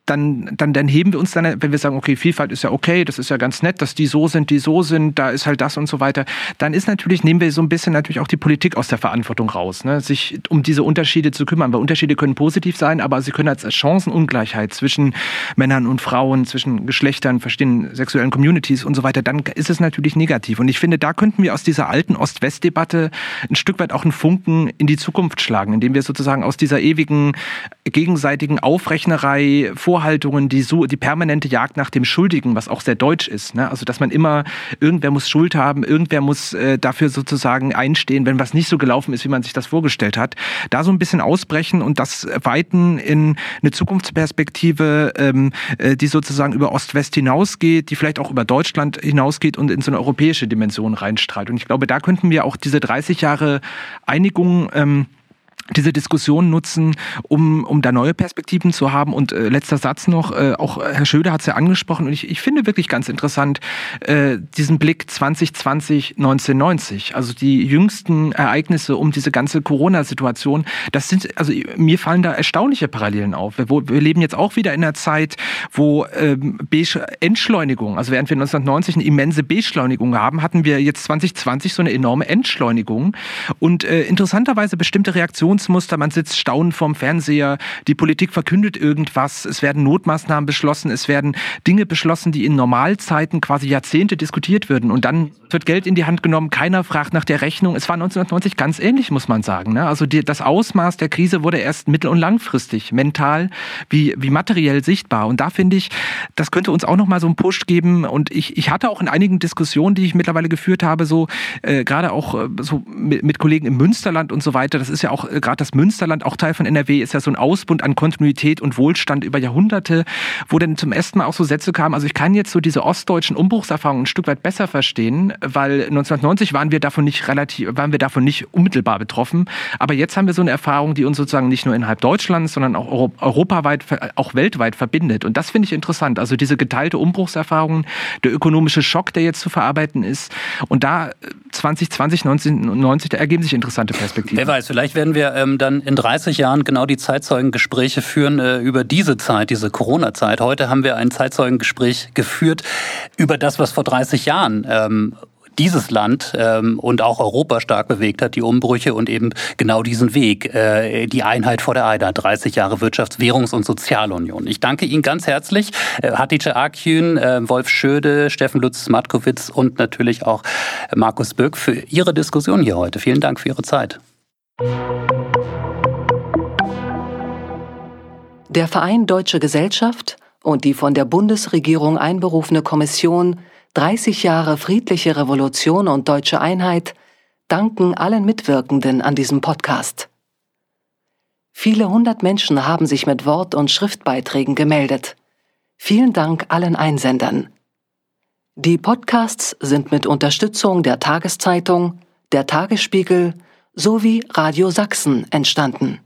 dann, dann, dann heben wir uns dann, wenn wir sagen, okay, Vielfalt ist ja okay, das ist ja ganz nett, dass die so sind, die so sind, da ist halt das und so weiter, dann ist natürlich, nehmen wir so ein bisschen natürlich auch die Politik aus der Verantwortung raus, ne? sich um diese Unterschiede zu kümmern, weil Unterschiede können positiv sein, aber sie können als Chancenungleichheit zwischen Männern und Frauen, zwischen Geschlechtern, verschiedenen sexuellen Communities und so weiter, dann ist es natürlich negativ. Und ich finde, da könnten wir aus dieser alten Ost-West-Debatte ein Stück weit auch einen Funken in die Zukunft schlagen, indem wir sozusagen aus dieser ewigen gegenseitigen Aufrechnerei, Vorhaltungen, die so die permanente Jagd nach dem Schuldigen, was auch sehr deutsch ist, ne? also dass man immer irgendwer muss Schuld haben, irgendwer muss äh, dafür sozusagen einstehen, wenn was nicht so gelaufen ist, wie man sich das vorgestellt hat, da so ein bisschen ausbrechen und das weiten in eine Zukunftsperspektive, ähm, äh, die sozusagen über Ost-West hinausgeht, die vielleicht auch über Deutschland hinausgeht und in so eine europäische Dimension reinstrahlt. Und ich glaube, da könnten wir auch diese 30 Jahre Einigung ähm, diese Diskussion nutzen, um, um da neue Perspektiven zu haben. Und äh, letzter Satz noch, äh, auch Herr Schöder hat es ja angesprochen und ich, ich finde wirklich ganz interessant äh, diesen Blick 2020, 1990. Also die jüngsten Ereignisse um diese ganze Corona-Situation, das sind, also mir fallen da erstaunliche Parallelen auf. Wir, wir leben jetzt auch wieder in einer Zeit, wo ähm, Entschleunigung, also während wir 1990 eine immense Beschleunigung haben, hatten wir jetzt 2020 so eine enorme Entschleunigung. Und äh, interessanterweise bestimmte Reaktionsmuster, man sitzt staunend vorm Fernseher, die Politik verkündet irgendwas, es werden Notmaßnahmen beschlossen, es werden Dinge beschlossen, die in Normalzeiten quasi Jahrzehnte diskutiert würden. Und dann wird Geld in die Hand genommen, keiner fragt nach der Rechnung. Es war 1990 ganz ähnlich, muss man sagen. Ne? Also die, das Ausmaß der Krise wurde erst mittel- und langfristig, mental wie, wie materiell sichtbar. Und da finde ich, das könnte uns auch nochmal so einen Push geben. Und ich, ich hatte auch in einigen Diskussionen, die ich mittlerweile geführt habe, so äh, gerade auch äh, so mit, mit Kollegen im Münsterland und so weiter, das ist ja auch äh, gerade das Münsterland, auch Teil von NRW, ist ja so ein Ausbund an Kontinuität und Wohlstand über Jahrhunderte, wo dann zum ersten Mal auch so Sätze kamen, also ich kann jetzt so diese ostdeutschen Umbruchserfahrungen ein Stück weit besser verstehen, weil 1990 waren wir davon nicht relativ, waren wir davon nicht unmittelbar betroffen, aber jetzt haben wir so eine Erfahrung, die uns sozusagen nicht nur innerhalb Deutschlands, sondern auch euro- europaweit, auch weltweit verbindet. Und das finde ich interessant, also diese geteilte Umbruchserfahrung, der ökonomische Schock, der jetzt zu verarbeiten ist. Und da äh, 2020, 1990, da ergeben sich interessante Perspektiven. Wer weiß, vielleicht werden wir ähm, dann in 30 Jahren genau die Zeitzeugengespräche führen äh, über diese Zeit, diese Corona-Zeit. Heute haben wir ein Zeitzeugengespräch geführt über das, was vor 30 Jahren ähm, dieses Land ähm, und auch Europa stark bewegt hat, die Umbrüche und eben genau diesen Weg, äh, die Einheit vor der Eida, 30 Jahre Wirtschafts-, Währungs- und Sozialunion. Ich danke Ihnen ganz herzlich, äh, Hatice Akjün, äh, Wolf Schöde, Steffen Lutz-Matkowitz und natürlich auch Markus Böck für Ihre Diskussion hier heute. Vielen Dank für Ihre Zeit. Der Verein Deutsche Gesellschaft und die von der Bundesregierung einberufene Kommission 30 Jahre friedliche Revolution und deutsche Einheit danken allen Mitwirkenden an diesem Podcast. Viele hundert Menschen haben sich mit Wort- und Schriftbeiträgen gemeldet. Vielen Dank allen Einsendern. Die Podcasts sind mit Unterstützung der Tageszeitung, der Tagesspiegel sowie Radio Sachsen entstanden.